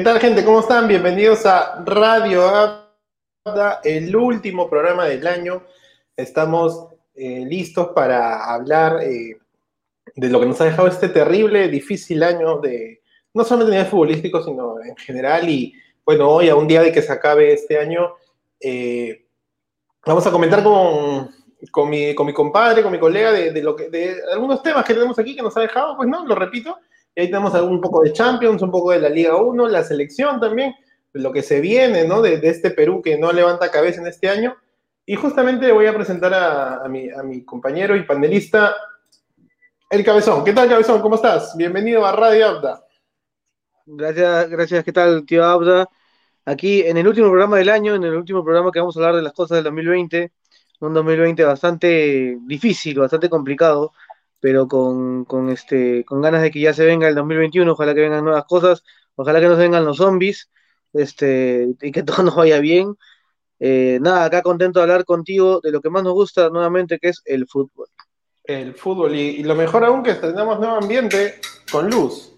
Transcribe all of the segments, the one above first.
¿Qué tal, gente? ¿Cómo están? Bienvenidos a Radio Abda, el último programa del año. Estamos eh, listos para hablar eh, de lo que nos ha dejado este terrible, difícil año de no solamente a nivel futbolístico, sino en general. Y bueno, hoy, a un día de que se acabe este año, eh, vamos a comentar con, con, mi, con mi compadre, con mi colega, de, de, lo que, de algunos temas que tenemos aquí que nos ha dejado, pues no, lo repito ahí tenemos un poco de Champions, un poco de la Liga 1, la selección también, lo que se viene, ¿no? De, este Perú que no levanta cabeza en este año. Y justamente voy a presentar a, mi, a mi compañero y panelista, el Cabezón. ¿Qué tal, Cabezón? ¿Cómo estás? Bienvenido a Radio Abda. Gracias, gracias. ¿Qué tal, tío Abda? Aquí en el último programa del año, en el último programa que vamos a hablar de las cosas del 2020, un 2020 bastante difícil, bastante complicado, pero con, con, este, con ganas de que ya se venga el 2021, ojalá que vengan nuevas cosas, ojalá que nos vengan los zombies, este, y que todo nos vaya bien. Eh, nada, acá contento de hablar contigo de lo que más nos gusta nuevamente, que es el fútbol. El fútbol, y, lo mejor aún que tenemos nuevo ambiente con luz.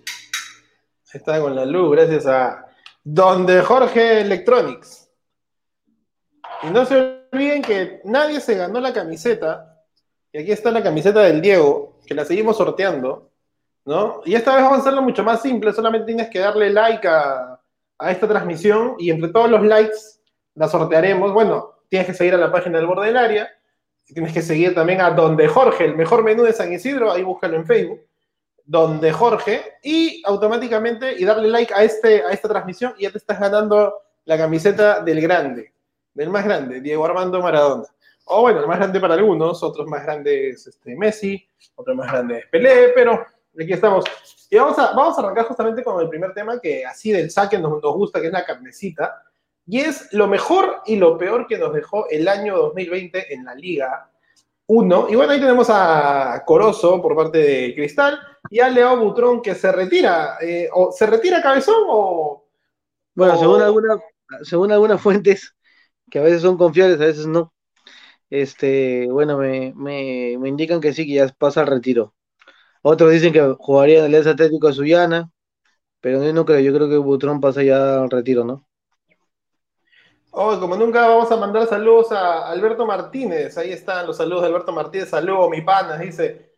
Está con la luz, gracias a Donde Jorge Electronics. Y no se olviden que nadie se ganó la camiseta. Y aquí está la camiseta del Diego, que la seguimos sorteando, ¿no? Y esta vez vamos a hacerlo mucho más simple, solamente tienes que darle like a, esta transmisión y entre todos los likes la sortearemos. Bueno, tienes que seguir a la página del borde del área, tienes que seguir también a Donde Jorge, el mejor menú de San Isidro, ahí búscalo en Facebook, Donde Jorge, y automáticamente, y darle like a, este, a esta transmisión y ya te estás ganando la camiseta del grande, del más grande, Diego Armando Maradona. O bueno, el más grande para algunos, otros más grandes este, Messi, otros más grandes Pelé, pero aquí estamos. Y vamos a, vamos a arrancar justamente con el primer tema que así del saque nos, nos gusta, que es la carnecita. Y es lo mejor y lo peor que nos dejó el año 2020 en la Liga 1. Y bueno, ahí tenemos a Corozo por parte de Cristal y a Leo Butrón que se retira. Eh, o ¿Se retira Cabezón o...? Bueno, Según, alguna, según algunas fuentes que a veces son confiables, a veces no este, bueno, me, me, me, indican que sí, que ya pasa al retiro. Otros dicen que jugaría en el S Atlético de Suyana, pero yo no creo, yo creo que Butrón pasa ya al retiro, ¿no? Oh, como nunca vamos a mandar saludos a Alberto Martínez, ahí están los saludos de Alberto Martínez, saludos mi pana, dice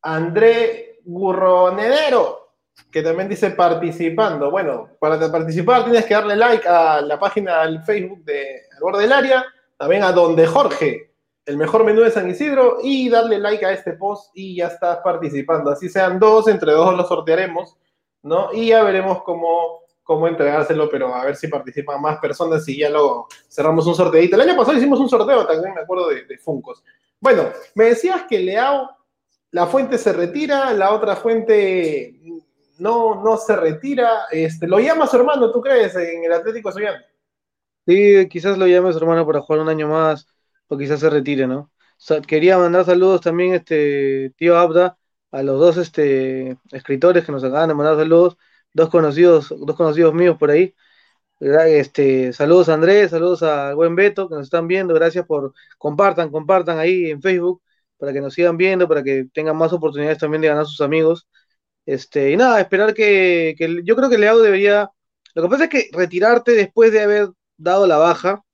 André Gurronedero, que también dice participando. Bueno, para participar tienes que darle like a la página del Facebook de Al del Área, también a Donde Jorge, el mejor menú de San Isidro y darle like a este post y ya estás participando. Así sean dos, entre dos los sortearemos, ¿no? Y ya veremos cómo, cómo entregárselo, pero a ver si participan más personas y ya luego cerramos un sorteito. El año pasado hicimos un sorteo también, me acuerdo de, de Funcos. Bueno, me decías que Leao, la fuente se retira, la otra fuente no, no se retira. Este, ¿Lo llama su hermano, tú crees, en el Atlético Suyano? Sí, quizás lo llame su hermano para jugar un año más o quizás se retire, ¿no? quería mandar saludos también, este tío Abda, a los dos este, escritores que nos acaban de mandar saludos, dos conocidos, dos conocidos míos por ahí. Este, saludos a Andrés, saludos al buen Beto que nos están viendo, gracias por compartan, compartan ahí en Facebook para que nos sigan viendo, para que tengan más oportunidades también de ganar sus amigos. Este, y nada, esperar que, que yo creo que Leao debería, lo que pasa es que retirarte después de haber dado la baja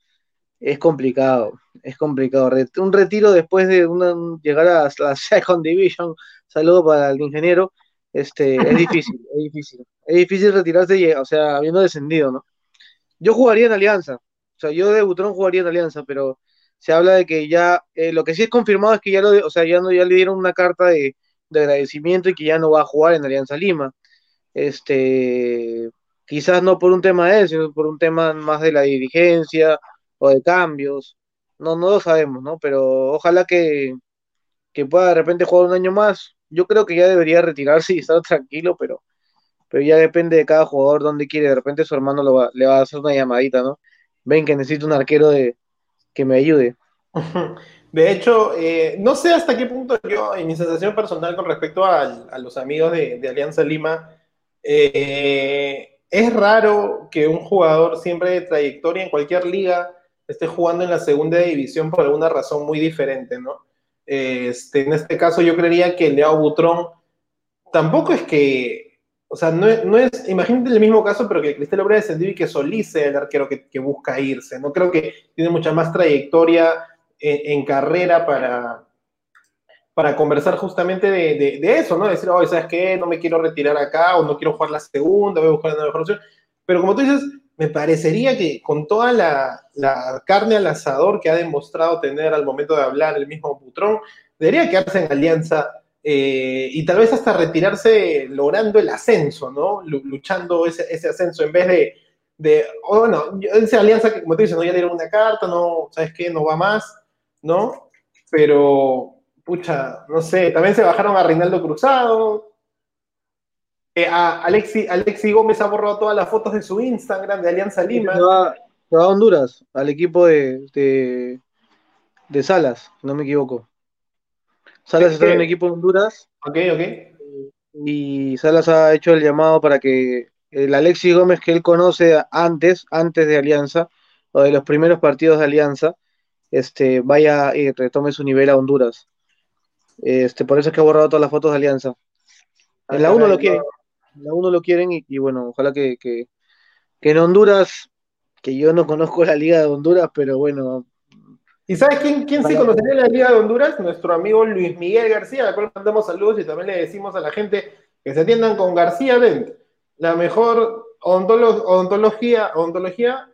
es complicado es complicado. Un retiro después de una, llegar a la Second Division, saludo para el ingeniero, este, es difícil, es difícil. Es difícil retirarse, o sea, habiendo descendido, ¿no? Yo jugaría en Alianza, o sea, yo de Butrón jugaría en Alianza, pero se habla de que ya, eh, lo que sí es confirmado es que ya lo, o sea, ya no, ya le dieron una carta de, de agradecimiento y que ya no va a jugar en Alianza Lima. Este, quizás no por un tema de él, sino por un tema más de la dirigencia o de cambios no, no lo sabemos, ¿no? Pero ojalá que, pueda de repente jugar un año más. Yo creo que ya debería retirarse y estar tranquilo, pero, pero ya depende de cada jugador dónde quiere. De repente su hermano lo le va a hacer una llamadita, ¿no? Ven que necesito un arquero de, que me ayude. De hecho, eh, no sé hasta qué punto yo, en mi sensación personal con respecto a, los amigos de, Alianza Lima, eh, es raro que un jugador siempre de trayectoria en cualquier liga esté jugando en la segunda división por alguna razón muy diferente, ¿no? Este, en este caso yo creería que Leo Butrón tampoco es que, O sea, no es, no es, imagínate el mismo caso, pero que Cristal hubiera descendido y que Solís sea el arquero que, que, busca irse. No creo que tiene mucha más trayectoria en, en carrera para, para conversar justamente de, de, de eso, ¿no? Decir, oye, ¿sabes qué? No me quiero retirar acá o no quiero jugar la segunda, voy a buscar una mejor opción. Pero como tú dices, me parecería que con toda la, la, carne al asador que ha demostrado tener al momento de hablar el mismo Putrón, debería quedarse en alianza eh, y tal vez hasta retirarse logrando el ascenso, ¿no? Luchando ese, ese ascenso en vez de, de oh, bueno, esa alianza que como tú dices, no, ya dieron una carta, no, ¿sabes qué? No va más, ¿no? Pero, pucha, no sé, también se bajaron a Reinaldo Cruzado, eh, a Alexi, Alexi Gómez ha borrado todas las fotos de su Instagram de Alianza Lima. Se va, se va a Honduras, al equipo de, de, de, Salas, no me equivoco. Salas está en un equipo de Honduras. Ok, ok. Y Salas ha hecho el llamado para que el Alexi Gómez que él conoce antes, antes de Alianza, o de los primeros partidos de Alianza, este, vaya y retome su nivel a Honduras. Este, por eso es que ha borrado todas las fotos de Alianza. En la 1 lo quiere uno lo quieren y, y bueno, ojalá que, que, que, en Honduras, que yo no conozco la Liga de Honduras, pero bueno. ¿Y sabes quién, quién sí conocería la Liga de Honduras? Nuestro amigo Luis Miguel García, al cual mandamos saludos y también le decimos a la gente que se atiendan con García Dent, la mejor odontolo odontología, odontología,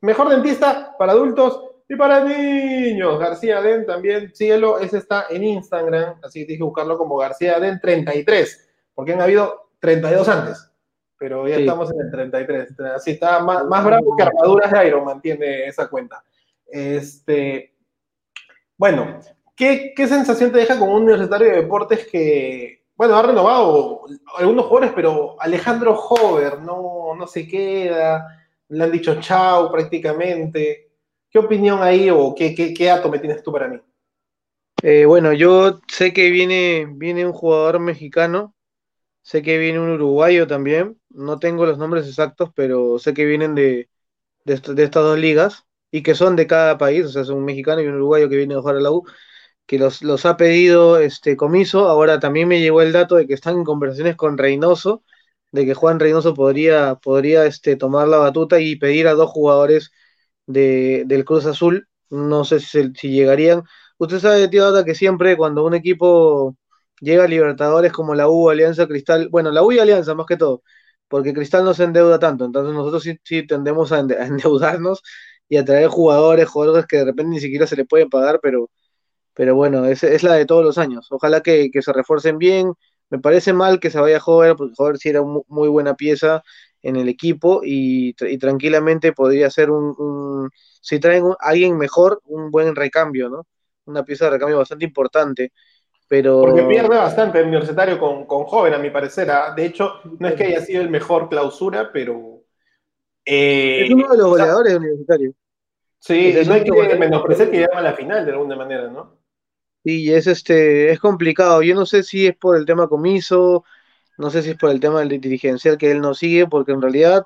mejor dentista para adultos y para niños. García Dent también, síguelo, ese está en Instagram, así que tienes que buscarlo como García Dent 33, porque han habido 32 antes, pero ya sí. estamos en el 33. Así está más, más, bravo que armaduras de Iron Man tiene esa cuenta. Este, bueno, ¿qué, ¿qué, sensación te deja con un universitario de deportes que, bueno, ha renovado algunos jugadores, pero Alejandro Hover no, no se queda, le han dicho chao prácticamente? ¿Qué opinión ahí o qué, qué, qué me tienes tú para mí? Eh, bueno, yo sé que viene, viene un jugador mexicano Sé que viene un uruguayo también. No tengo los nombres exactos, pero sé que vienen de, de, estas dos ligas y que son de cada país. O sea, son un mexicano y un uruguayo que viene a jugar a la U, que los, los ha pedido este comiso. Ahora también me llegó el dato de que están en conversaciones con Reynoso, de que Juan Reynoso podría, podría este, tomar la batuta y pedir a dos jugadores de, del Cruz Azul. No sé si, si llegarían. Usted sabe, tío Data, que siempre cuando un equipo llega a Libertadores como la U, Alianza, Cristal, bueno, la U y Alianza más que todo, porque Cristal no se endeuda tanto, entonces nosotros sí, sí tendemos a, endeudarnos y a traer jugadores, jugadores que de repente ni siquiera se le pueden pagar, pero, pero bueno, es, es la de todos los años. Ojalá que, que, se refuercen bien. Me parece mal que se vaya Jover, porque Jover sí era muy, muy buena pieza en el equipo y, y tranquilamente podría ser un, un si traen a alguien mejor, un buen recambio, ¿no? Una pieza de recambio bastante importante. Pero... Porque pierde bastante el universitario con, con joven, a mi parecer. ¿ah? De hecho, no es que haya sido el mejor clausura, pero. Eh, es uno de los goleadores universitarios. Sí, es no hay que menospreciar que llama a la final de alguna manera, ¿no? Sí, es este, es complicado. Yo no sé si es por el tema comiso, no sé si es por el tema del dirigencial que él no sigue, porque en realidad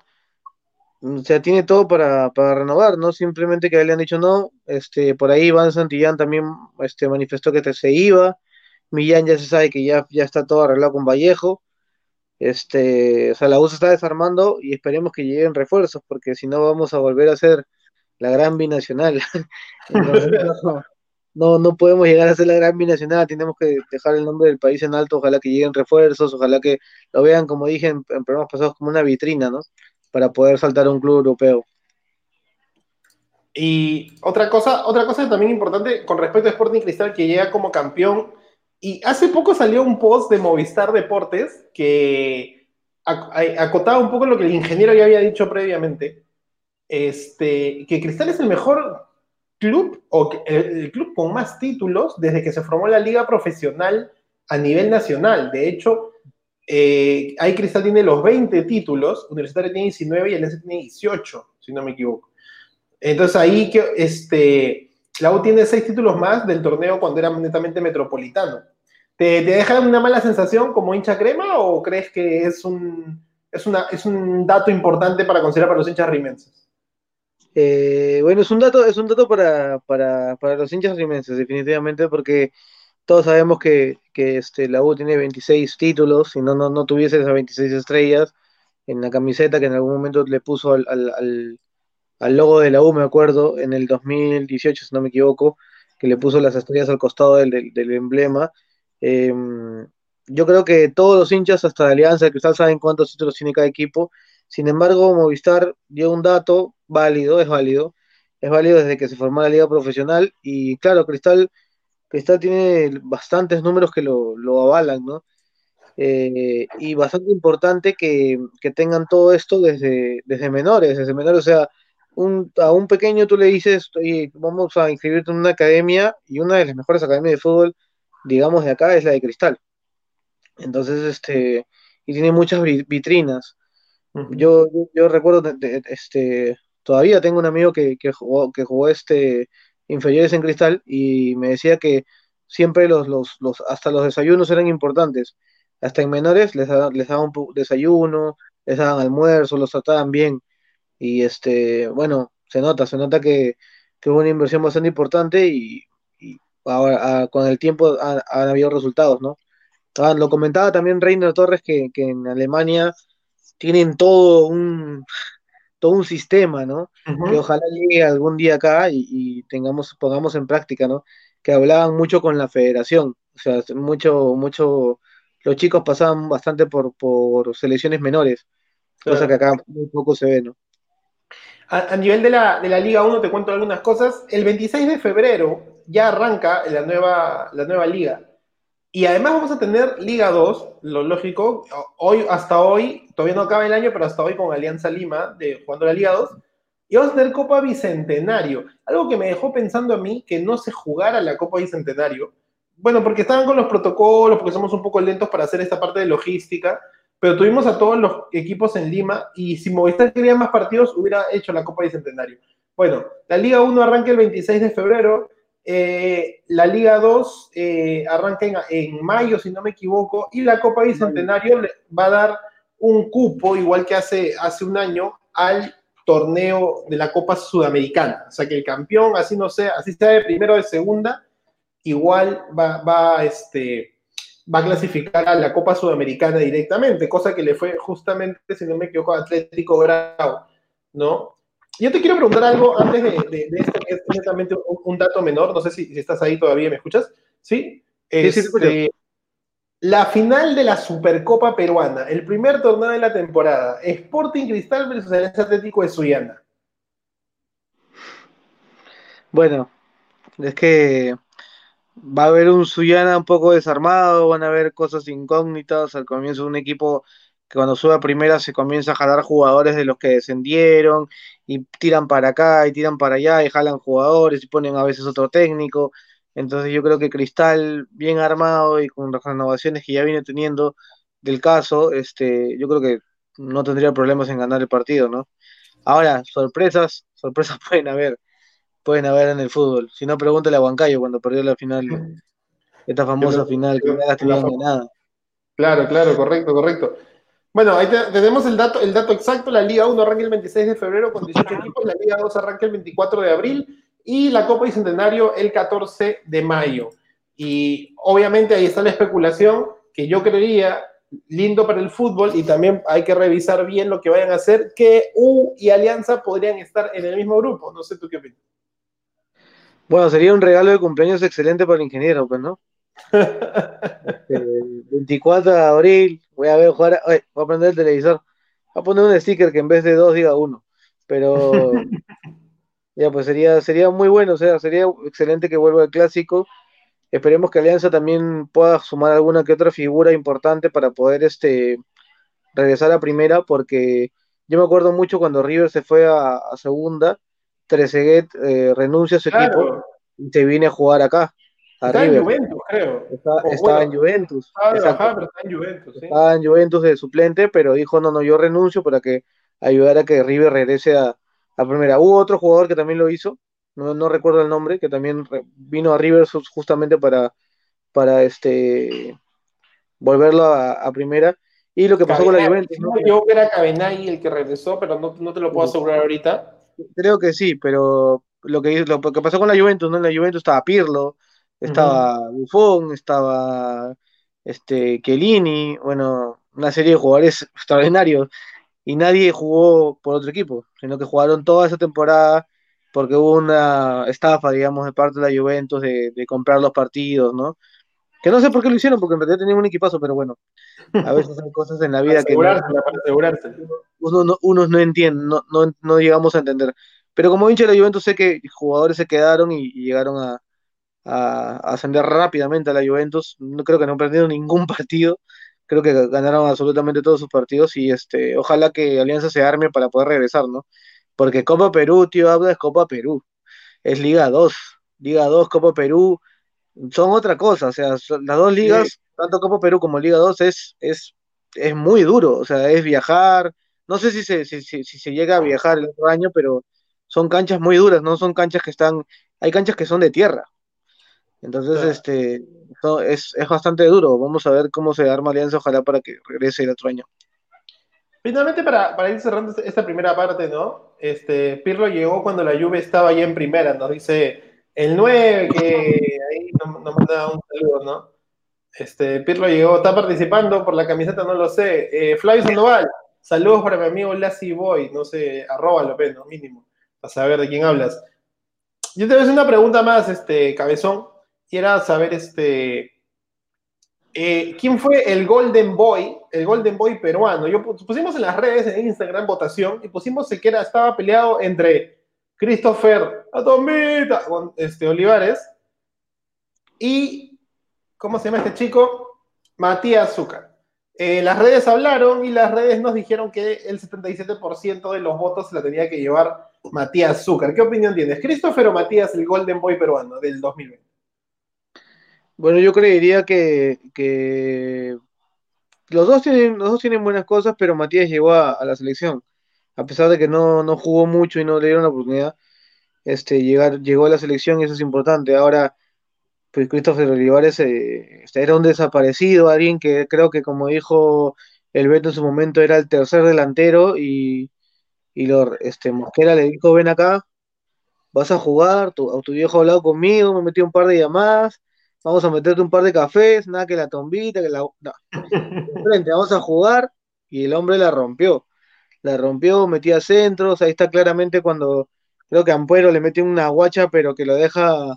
o sea, tiene todo para, para renovar, ¿no? Simplemente que le han dicho no, este, por ahí Iván Santillán también este, manifestó que se iba, Millán ya se sabe que ya, ya está todo arreglado con Vallejo. Este, o sea, la U se está desarmando y esperemos que lleguen refuerzos, porque si no vamos a volver a ser la gran binacional. no, no, podemos llegar a ser la gran binacional, tenemos que dejar el nombre del país en alto, ojalá que lleguen refuerzos, ojalá que lo vean, como dije en, en programas pasados, como una vitrina, ¿no? Para poder saltar a un club europeo. Y otra cosa, otra cosa también importante con respecto a Sporting Cristal que llega como campeón y hace poco salió un post de Movistar Deportes que acotaba un poco lo que el ingeniero ya había dicho previamente, este, que Cristal es el mejor club o el, club con más títulos desde que se formó la liga profesional a nivel nacional. De hecho, eh, ahí Cristal tiene los 20 títulos, Universitario tiene 19 y el S tiene 18, si no me equivoco. Entonces ahí que este la U tiene seis títulos más del torneo cuando era netamente metropolitano. ¿Te, te deja una mala sensación como hincha crema o crees que es un, es una, es un dato importante para considerar para los hinchas rimenses? Eh, bueno, es un dato, es un dato para, para, para, los hinchas rimenses, definitivamente, porque todos sabemos que, este, la U tiene 26 títulos, si no, no, no tuviese esas 26 estrellas en la camiseta que en algún momento le puso al, logo de la U, me acuerdo, en el 2018, si no me equivoco, que le puso las estrellas al costado del, emblema. Em, yo creo que todos los hinchas, hasta de Alianza de Cristal, saben cuántos títulos tiene cada equipo. Sin embargo, Movistar dio un dato válido, es válido, es válido desde que se formó la liga profesional y claro, Cristal, Cristal tiene bastantes números que lo, lo avalan, ¿no? Eh, y bastante importante que, tengan todo esto desde, desde menores, desde menores, o sea, un, a un pequeño tú le dices, vamos a inscribirte en una academia y una de las mejores academias de fútbol, digamos, de acá es la de Cristal. Entonces, este, y tiene muchas vitrinas. yo, yo, recuerdo, este, todavía tengo un amigo que, que, jugó, que jugó este inferiores en Cristal y me decía que siempre los, los, los, hasta los desayunos eran importantes hasta en menores les, les daban desayuno, les daban almuerzo, los trataban bien. Y este, bueno, se nota, se nota que, que hubo una inversión bastante importante y, ahora, con el tiempo han, habido resultados, ¿no? Ah, lo comentaba también Reiner Torres que, en Alemania tienen todo un todo un sistema, ¿no? Que ojalá llegue algún día acá y, y, tengamos, pongamos en práctica, ¿no? Que hablaban mucho con la federación, o sea, mucho, mucho los chicos pasaban bastante por, selecciones menores, cosa que acá muy poco se ve, ¿no? A, nivel de la, Liga 1 te cuento algunas cosas. El 26 de febrero ya arranca la nueva, la nueva liga. Y además vamos a tener Liga 2, lo lógico, hoy, hasta hoy, todavía no acaba el año, pero hasta hoy con Alianza Lima, de, jugando la Liga 2. Y vamos a tener Copa Bicentenario. Algo que me dejó pensando a mí que no se jugara la Copa Bicentenario, bueno, porque estaban con los protocolos, porque somos un poco lentos para hacer esta parte de logística, pero tuvimos a todos los equipos en Lima y si Movistar quería más partidos, hubiera hecho la Copa Bicentenario. Bueno, la Liga 1 arranca el 26 de febrero, eh, la Liga 2 eh, arranca en, mayo, si no me equivoco, y la Copa Bicentenario va a dar un cupo, igual que hace, hace un año, al torneo de la Copa Sudamericana. O sea, que el campeón, así no sea, así sea de primero o de segunda, igual va, va, este, va a clasificar a la Copa Sudamericana directamente, cosa que le fue justamente, si no me equivoco, a Atlético Bravo, ¿no? Yo te quiero preguntar algo antes de, de, esto, que es netamente un, dato menor, no sé si, estás ahí todavía, ¿me escuchas? ¿Sí? sí, sí, este, la final de la Supercopa Peruana, el primer torneo de la temporada, Sporting Cristal versus el Atlético de Suyana. Bueno, es que va a haber un Suyana un poco desarmado, van a haber cosas incógnitas al comienzo de un equipo que cuando sube a primera se comienza a jalar jugadores de los que descendieron y tiran para acá y tiran para allá y jalan jugadores y ponen a veces otro técnico. Entonces yo creo que Cristal bien armado y con las renovaciones que ya viene teniendo del caso, este, yo creo que no tendría problemas en ganar el partido, ¿no? Ahora, sorpresas, sorpresas pueden haber pueden haber en el fútbol. Si no, pregúntale a Huancayo cuando perdió la final, esta famosa final que no ganada. Claro, claro, correcto, correcto. Bueno, ahí tenemos el dato, el dato exacto. La Liga 1 arranca el 26 de febrero con 18 equipos, la Liga 2 arranca el 24 de abril y la Copa Bicentenario el 14 de mayo. Y obviamente ahí está la especulación que yo creería lindo para el fútbol y también hay que revisar bien lo que vayan a hacer, que U y Alianza podrían estar en el mismo grupo. No sé tú qué opinas. Bueno, sería un regalo de cumpleaños excelente para el ingeniero, pues, ¿no? 24 de abril, voy a ver jugar, voy a prender el televisor, voy a poner un sticker que en vez de dos diga uno, pero ya pues sería, sería muy bueno, o sea, sería excelente que vuelva el clásico. Esperemos que Alianza también pueda sumar alguna que otra figura importante para poder este regresar a primera, porque yo me acuerdo mucho cuando River se fue a segunda, Trezeguet eh, renuncia a su equipo y se viene a jugar acá. está en Juventus, creo. estaba en Juventus. Estaba, en Juventus, Estaba en Juventus de suplente, pero dijo, no, no, yo renuncio para que ayudara a que River regrese a, primera. Hubo otro jugador que también lo hizo, no, recuerdo el nombre, que también vino a River justamente para, para este volverlo a, primera. Y lo que pasó con la Juventus. ¿no? Yo era Cabenay el que regresó, pero no, no te lo puedo asegurar ahorita. Creo que sí, pero lo que, lo que pasó con la Juventus, ¿no? En la Juventus estaba Pirlo, Estaba Buffon, estaba este, Chiellini, bueno, una serie de jugadores extraordinarios y nadie jugó por otro equipo, sino que jugaron toda esa temporada porque hubo una estafa, digamos, de parte de la Juventus de, comprar los partidos, ¿no? Que no sé por qué lo hicieron, porque en realidad tenían un equipazo, pero bueno, a veces hay cosas en la vida que no, unos no entienden, no, no, llegamos a entender. Pero como hincha de la Juventus sé que jugadores se quedaron y, llegaron a, ascender rápidamente a la Juventus. No creo que no han perdido ningún partido. Creo que ganaron absolutamente todos sus partidos y este, ojalá que Alianza se arme para poder regresar, ¿no? Porque Copa Perú, tío, habla es Copa Perú. Es Liga 2. Liga 2, Copa Perú, son otra cosa. O sea, las dos ligas, tanto Copa Perú como Liga 2, es, es, es muy duro. O sea, es viajar. No sé si se, si, si, se llega a viajar el otro año, pero son canchas muy duras, no son canchas que están. Hay canchas que son de tierra. Entonces, este, es, es bastante duro. Vamos a ver cómo se arma Alianza, ojalá para que regrese el otro año. Finalmente, para, para, ir cerrando esta primera parte, ¿no? Este, Pirlo llegó cuando la Juve estaba ya en primera, nos dice el 9, que ahí nos, manda un saludo, ¿no? Este, Pirlo llegó, está participando por la camiseta, no lo sé. Eh, Flavio Sandoval, saludos para mi amigo Lassie Boy, no sé, arroba lo ¿no? Mínimo, para saber de quién hablas. Yo te voy a hacer una pregunta más, este, cabezón. Quiera saber, este, eh, ¿Quién fue el Golden Boy, el Golden Boy peruano? Yo pusimos en las redes, en Instagram, votación, y pusimos que estaba peleado entre Christopher Atomita este, Olivares y, ¿cómo se llama este chico? Matías Zúcar. Eh, las redes hablaron y las redes nos dijeron que el 77% de los votos se la tenía que llevar Matías Zúcar. ¿Qué opinión tienes? ¿Christopher o Matías, el Golden Boy peruano del 2020? Bueno, yo creería que, los dos tienen buenas cosas, pero Matías llegó a, la selección. A pesar de que no, jugó mucho y no le dieron la oportunidad, este, llegar, llegó a la selección y eso es importante. Ahora, pues Christopher Olivares eh, este, era un desaparecido, alguien que creo que como dijo el Beto en su momento era el tercer delantero y, y lo, este, Mosquera le dijo, ven acá, vas a jugar, tu, tu viejo ha hablado conmigo, me metió un par de llamadas, vamos a meterte un par de cafés, nada que la tombita, que la... No. Frente, vamos a jugar y el hombre la rompió. La rompió, metía centros, ahí está claramente cuando creo que Ampuero le mete una guacha, pero que lo deja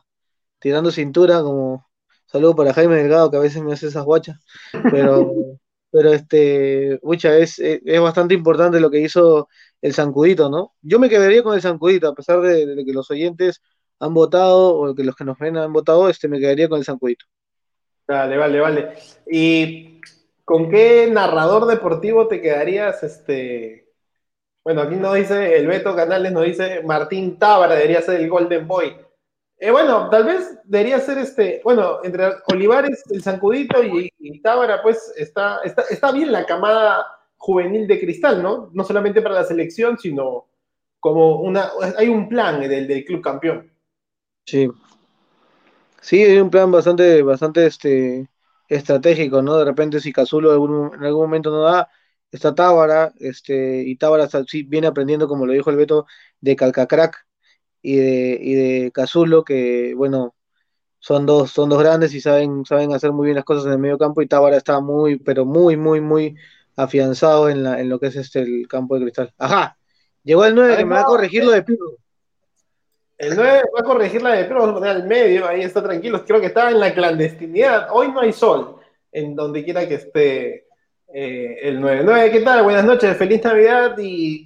tirando cintura, como saludo para Jaime Delgado, que a veces me hace esas guachas. Pero, pero este, mucha, es, es, bastante importante lo que hizo el Zancudito, ¿no? Yo me quedaría con el Zancudito, a pesar de que los oyentes han votado, o que los que nos ven han votado, este, me quedaría con el Sancuito. Vale, vale, vale. ¿Y con qué narrador deportivo te quedarías? Este... Bueno, aquí nos dice, el Beto Canales nos dice, Martín Tábara debería ser el Golden Boy. Eh, bueno, tal vez debería ser este, bueno, entre Olivares, el Sancudito y, Tábara, pues está, está, está bien la camada juvenil de cristal, ¿no? No solamente para la selección, sino como una, hay un plan del, del club campeón. Sí. Sí, hay un plan bastante, bastante este, estratégico, ¿no? De repente si Cazulo en algún momento no da, está Tábara, este, y Tábara sí, viene aprendiendo, como lo dijo el Beto, de Calcacrack y de, y de Cazulo, que bueno, son dos, son dos grandes y saben, saben hacer muy bien las cosas en el medio campo, y Tábara está muy, pero muy, muy, muy afianzado en, la, en lo que es este el campo de cristal. Ajá, llegó el 9 que me va a corregir lo de Pirro. El 9 va a corregir la de pero vamos a poner al medio, ahí está tranquilo. Creo que está en la clandestinidad. Hoy no hay sol, en donde quiera que esté eh, el 9. 9, ¿qué tal? Buenas noches, feliz Navidad y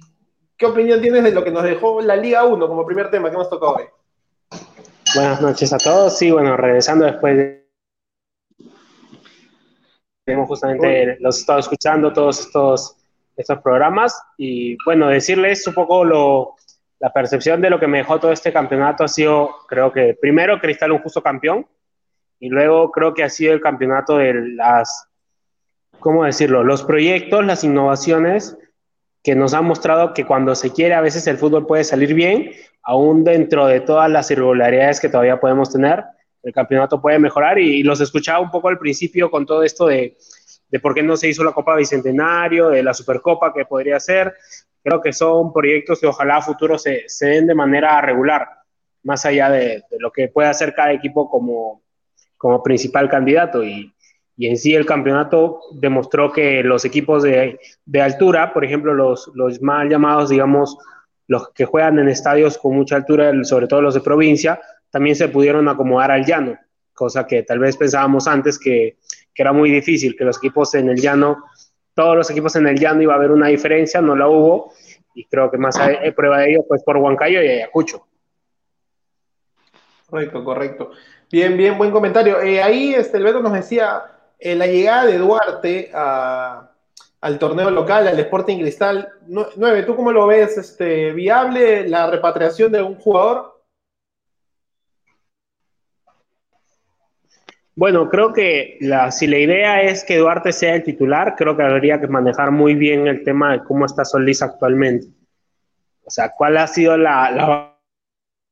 ¿qué opinión tienes de lo que nos dejó la Liga 1 como primer tema que hemos tocado hoy? Buenas noches a todos. Sí, bueno, regresando después de. Hemos justamente los estado escuchando todos estos, estos programas y bueno, decirles un poco lo, la percepción de lo que me dejó todo este campeonato ha sido, creo que primero Cristal un justo campeón y luego creo que ha sido el campeonato de las, ¿cómo decirlo? Los proyectos, las innovaciones que nos han mostrado que cuando se quiere a veces el fútbol puede salir bien, aún dentro de todas las irregularidades que todavía podemos tener, el campeonato puede mejorar. Y, los escuchaba un poco al principio con todo esto de, de por qué no se hizo la Copa Bicentenario, de la Supercopa que podría ser, creo que son proyectos que ojalá a futuro se, se den de manera regular, más allá de, lo que pueda hacer cada equipo como, como principal candidato. Y, y, en sí el campeonato demostró que los equipos de, de altura, por ejemplo, los, los mal llamados, digamos, los que juegan en estadios con mucha altura, sobre todo los de provincia, también se pudieron acomodar al llano, cosa que tal vez pensábamos antes que, que era muy difícil, que los equipos en el llano, todos los equipos en el llano iba a haber una diferencia, no la hubo, y creo que más hay, prueba de ello pues por Huancayo y Ayacucho. Correcto, correcto. Bien, bien, buen comentario. Eh, ahí este, el Beto nos decía, eh, la llegada de Duarte al torneo local, al Sporting Cristal, 9, ¿tú cómo lo ves? Este, ¿Viable la repatriación de un jugador? Bueno, creo que si la idea es que Duarte sea el titular, creo que habría que manejar muy bien el tema de cómo está Solís actualmente. O sea, cuál ha sido la, la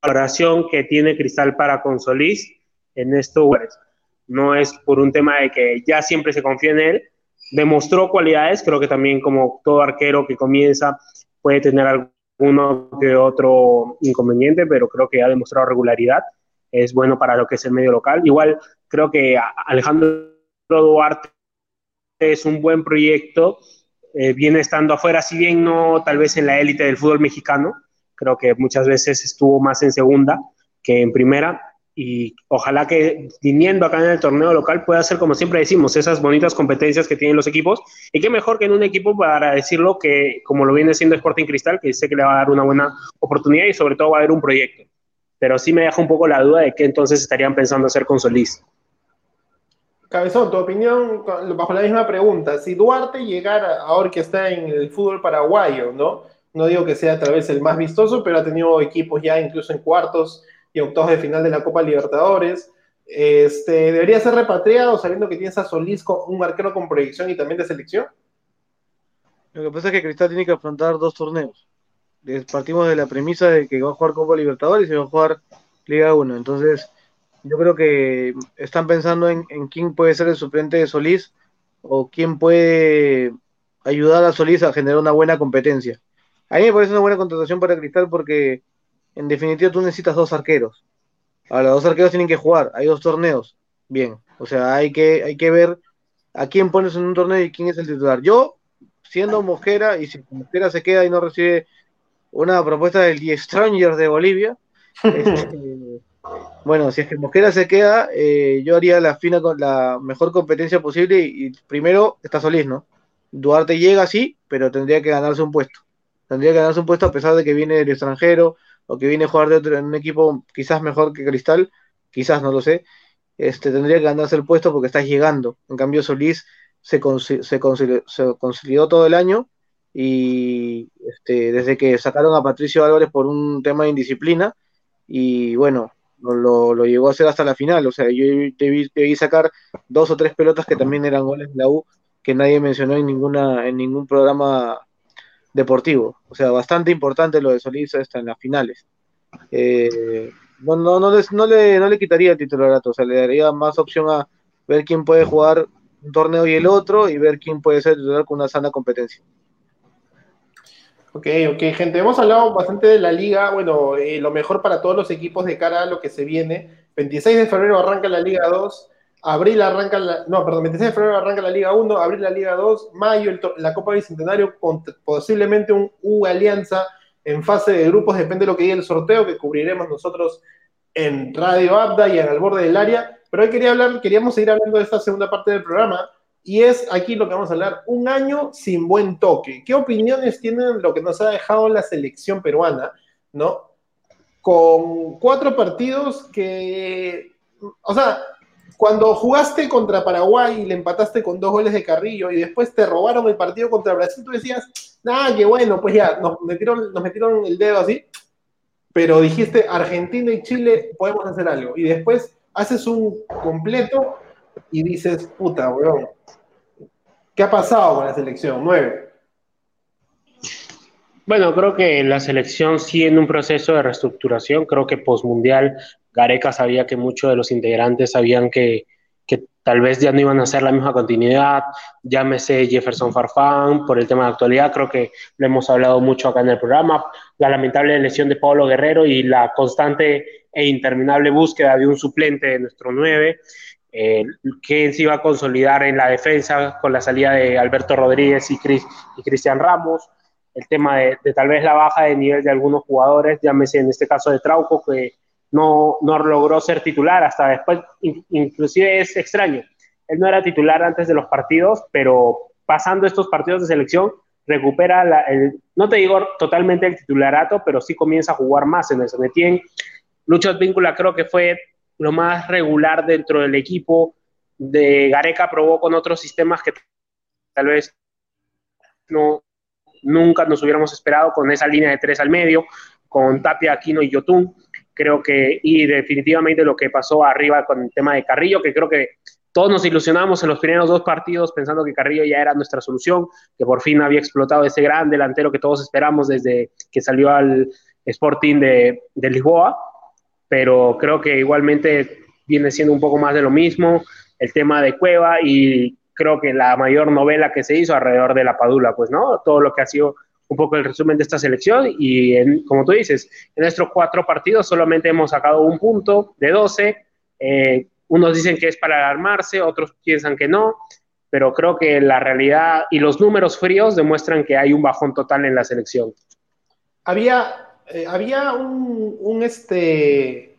valoración que tiene Cristal para con Solís en estos No es por un tema de que ya siempre se confía en él. Demostró cualidades, creo que también como todo arquero que comienza puede tener alguno que otro inconveniente, pero creo que ha demostrado regularidad. Es bueno para lo que es el medio local. Igual Creo que Alejandro Duarte es un buen proyecto, eh, viene estando afuera, si bien no tal vez en la élite del fútbol mexicano, creo que muchas veces estuvo más en segunda que en primera y ojalá que viniendo acá en el torneo local pueda hacer, como siempre decimos, esas bonitas competencias que tienen los equipos y qué mejor que en un equipo para decirlo que como lo viene siendo Sporting Cristal, que sé que le va a dar una buena oportunidad y sobre todo va a haber un proyecto. Pero sí me deja un poco la duda de qué entonces estarían pensando hacer con Solís. Cabezón, tu opinión bajo la misma pregunta. Si Duarte llegara, ahora que está en el fútbol paraguayo, ¿no? No digo que sea tal vez el más vistoso, pero ha tenido equipos ya incluso en cuartos y octavos de final de la Copa Libertadores. Este, ¿Debería ser repatriado sabiendo que tienes a Solís, un arquero con proyección y también de selección? Lo que pasa es que Cristal tiene que afrontar dos torneos. Partimos de la premisa de que va a jugar Copa Libertadores y va a jugar Liga 1. Entonces, yo creo que están pensando en, quién puede ser el suplente de Solís o quién puede ayudar a Solís a generar una buena competencia. A mí me parece una buena contratación para Cristal porque en definitiva tú necesitas dos arqueros. Ahora, los dos arqueros tienen que jugar, hay dos torneos. Bien, o sea, hay que, hay que ver a quién pones en un torneo y quién es el titular. Yo, siendo Mosquera, y si Mosquera se queda y no recibe una propuesta del The Stranger de Bolivia, este, bueno, si es que Mosquera se queda, eh, yo haría la fina con la mejor competencia posible y, primero está Solís, ¿no? Duarte llega sí, pero tendría que ganarse un puesto. Tendría que ganarse un puesto a pesar de que viene del extranjero o que viene a jugar de otro, en un equipo quizás mejor que Cristal, quizás no lo sé. Este, tendría que ganarse el puesto porque está llegando. En cambio, Solís se, se, consolidó todo el año y este, desde que sacaron a Patricio Álvarez por un tema de indisciplina y bueno, lo, lo, llegó a hacer hasta la final. O sea, yo debí, sacar dos o tres pelotas que también eran goles de la U que nadie mencionó en ninguna en ningún programa deportivo. O sea, bastante importante lo de Solís hasta en las finales. Eh, no, no, no, no, le, no le quitaría el titularato, o sea, le daría más opción a ver quién puede jugar un torneo y el otro y ver quién puede ser titular con una sana competencia. Ok, ok, gente, hemos hablado bastante de la liga, bueno, eh, lo mejor para todos los equipos de cara a lo que se viene. 26 de febrero arranca la Liga 2, abril arranca la, no, perdón, 26 de febrero arranca la Liga 1, abril la Liga 2, mayo la Copa Bicentenario posiblemente un U Alianza en fase de grupos, depende de lo que diga el sorteo que cubriremos nosotros en Radio Abda y en el borde del área, pero hoy quería hablar, queríamos seguir hablando de esta segunda parte del programa, y es aquí lo que vamos a hablar, un año sin buen toque. ¿Qué opiniones tienen lo que nos ha dejado la selección peruana, no? Con cuatro partidos que, o sea, cuando jugaste contra Paraguay y le empataste con dos goles de Carrillo y después te robaron el partido contra Brasil, tú decías, nada, qué bueno, pues ya, nos metieron, nos metieron el dedo así, pero dijiste, Argentina y Chile podemos hacer algo. Y después haces un completo y dices, puta, weón, ¿qué ha pasado con la selección? Nueve. Bueno, creo que la selección sí en un proceso de reestructuración, creo que postmundial Gareca sabía que muchos de los integrantes sabían que, que tal vez ya no iban a ser la misma continuidad, llámese Jefferson Farfán, por el tema de actualidad, creo que lo hemos hablado mucho acá en el programa, la lamentable lesión de Pablo Guerrero y la constante e interminable búsqueda de un suplente de nuestro 9, eh, se iba a consolidar en la defensa con la salida de Alberto Rodríguez y, y Cristian Ramos, el tema de, de, tal vez la baja de nivel de algunos jugadores, llámese en este caso de Trauco, que no, no logró ser titular hasta después, inclusive es extraño, él no era titular antes de los partidos, pero pasando estos partidos de selección, recupera, la, el, no te digo totalmente el titularato, pero sí comienza a jugar más en el Sonetien. Lucho Advíncula creo que fue lo más regular dentro del equipo. De Gareca probó con otros sistemas que tal vez no, nunca nos hubiéramos esperado con esa línea de tres al medio, con Tapia, Aquino y Yotun. Creo que, y definitivamente lo que pasó arriba con el tema de Carrillo, que creo que todos nos ilusionamos en los primeros dos partidos pensando que Carrillo ya era nuestra solución, que por fin había explotado ese gran delantero que todos esperamos desde que salió al Sporting de, de Lisboa, pero creo que igualmente viene siendo un poco más de lo mismo el tema de Cueva y creo que la mayor novela que se hizo alrededor de la Padula, pues, ¿no? Todo lo que ha sido un poco el resumen de esta selección y en, como tú dices, en nuestros cuatro partidos solamente hemos sacado un punto de 12. Eh, unos dicen que es para alarmarse, otros piensan que no, pero creo que la realidad y los números fríos demuestran que hay un bajón total en la selección. Había, eh, había un, un, este,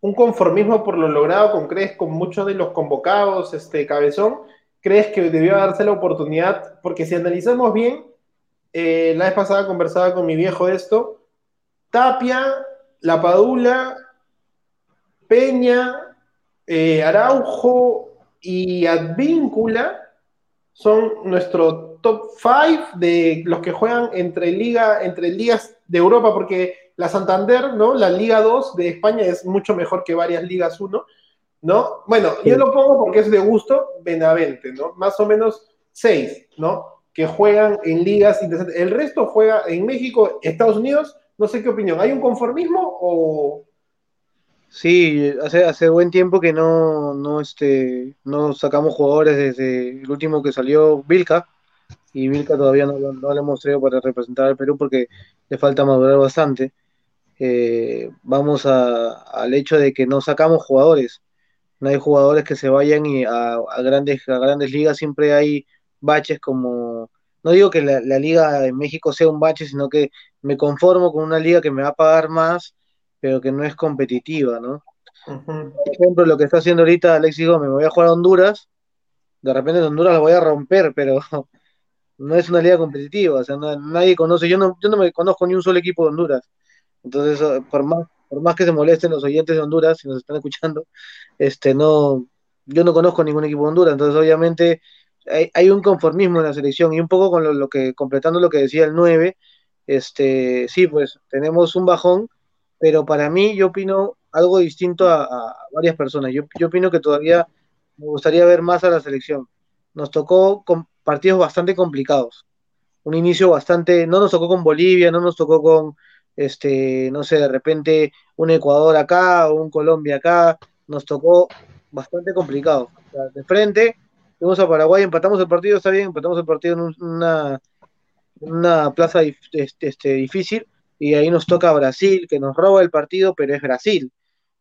un conformismo por lo logrado con con muchos de los convocados, este Cabezón. ¿Crees que debió darse la oportunidad? Porque si analizamos bien, eh, la vez pasada conversaba con mi viejo de esto, Tapia, La Padula, Peña, eh, Araujo y Advíncula son nuestro top 5 de los que juegan entre, liga, entre ligas de Europa, porque la Santander, ¿no? La Liga 2 de España es mucho mejor que varias Ligas 1, ¿no? Bueno, yo lo pongo porque es de gusto, Benavente, ¿no? Más o menos 6, ¿no? Que juegan en ligas interesantes. El resto juega en México, Estados Unidos, no sé qué opinión. ¿Hay un conformismo o, Sí, hace, hace buen tiempo que no, no, este, no sacamos jugadores desde el último que salió, Vilca, y Vilca todavía no, no le hemos traído para representar al Perú porque le falta madurar bastante. Eh, vamos a, al hecho de que no sacamos jugadores. No hay jugadores que se vayan y a, grandes, a grandes ligas, siempre hay baches como, no digo que la, la liga de México sea un bache, sino que me conformo con una liga que me va a pagar más pero que no es competitiva, ¿no? Uh -huh. Por ejemplo, lo que está haciendo ahorita Alexis Gómez, me voy a jugar a Honduras, de repente en Honduras lo voy a romper, pero no es una liga competitiva, o sea, no, nadie conoce, yo no, yo no me conozco ni un solo equipo de Honduras, entonces, por más, por más que se molesten los oyentes de Honduras, si nos están escuchando, este, no, yo no conozco ningún equipo de Honduras, entonces obviamente hay, hay un conformismo en la selección y un poco con lo, lo, que, completando lo que decía el 9, este, sí, pues tenemos un bajón, pero para mí yo opino algo distinto a, a varias personas. Yo, yo, opino que todavía me gustaría ver más a la selección. Nos tocó con partidos bastante complicados. Un inicio bastante, no nos tocó con Bolivia, no nos tocó con, este, no sé, de repente un Ecuador acá o un Colombia acá. Nos tocó bastante complicado. O sea, de frente, fuimos a Paraguay, empatamos el partido, está bien, empatamos el partido en una, una plaza este, este, difícil y ahí nos toca Brasil, que nos roba el partido, pero es Brasil.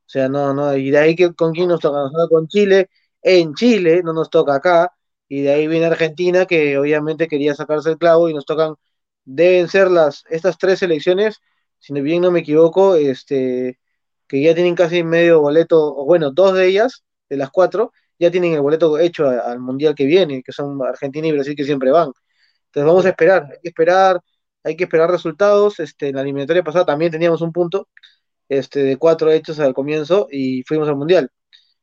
O sea, no, no, y de ahí que con quién nos toca, nos toca con Chile, en Chile, no nos toca acá, y de ahí viene Argentina, que obviamente quería sacarse el clavo, y nos tocan, deben ser las, estas tres selecciones, si bien no me equivoco, este, que ya tienen casi medio boleto, o bueno, dos de ellas, de las cuatro, ya tienen el boleto hecho al mundial que viene, que son Argentina y Brasil que siempre van. Entonces vamos a esperar, hay que esperar hay que esperar resultados. Este, en la eliminatoria pasada también teníamos un punto este, de cuatro hechos al comienzo y fuimos al Mundial.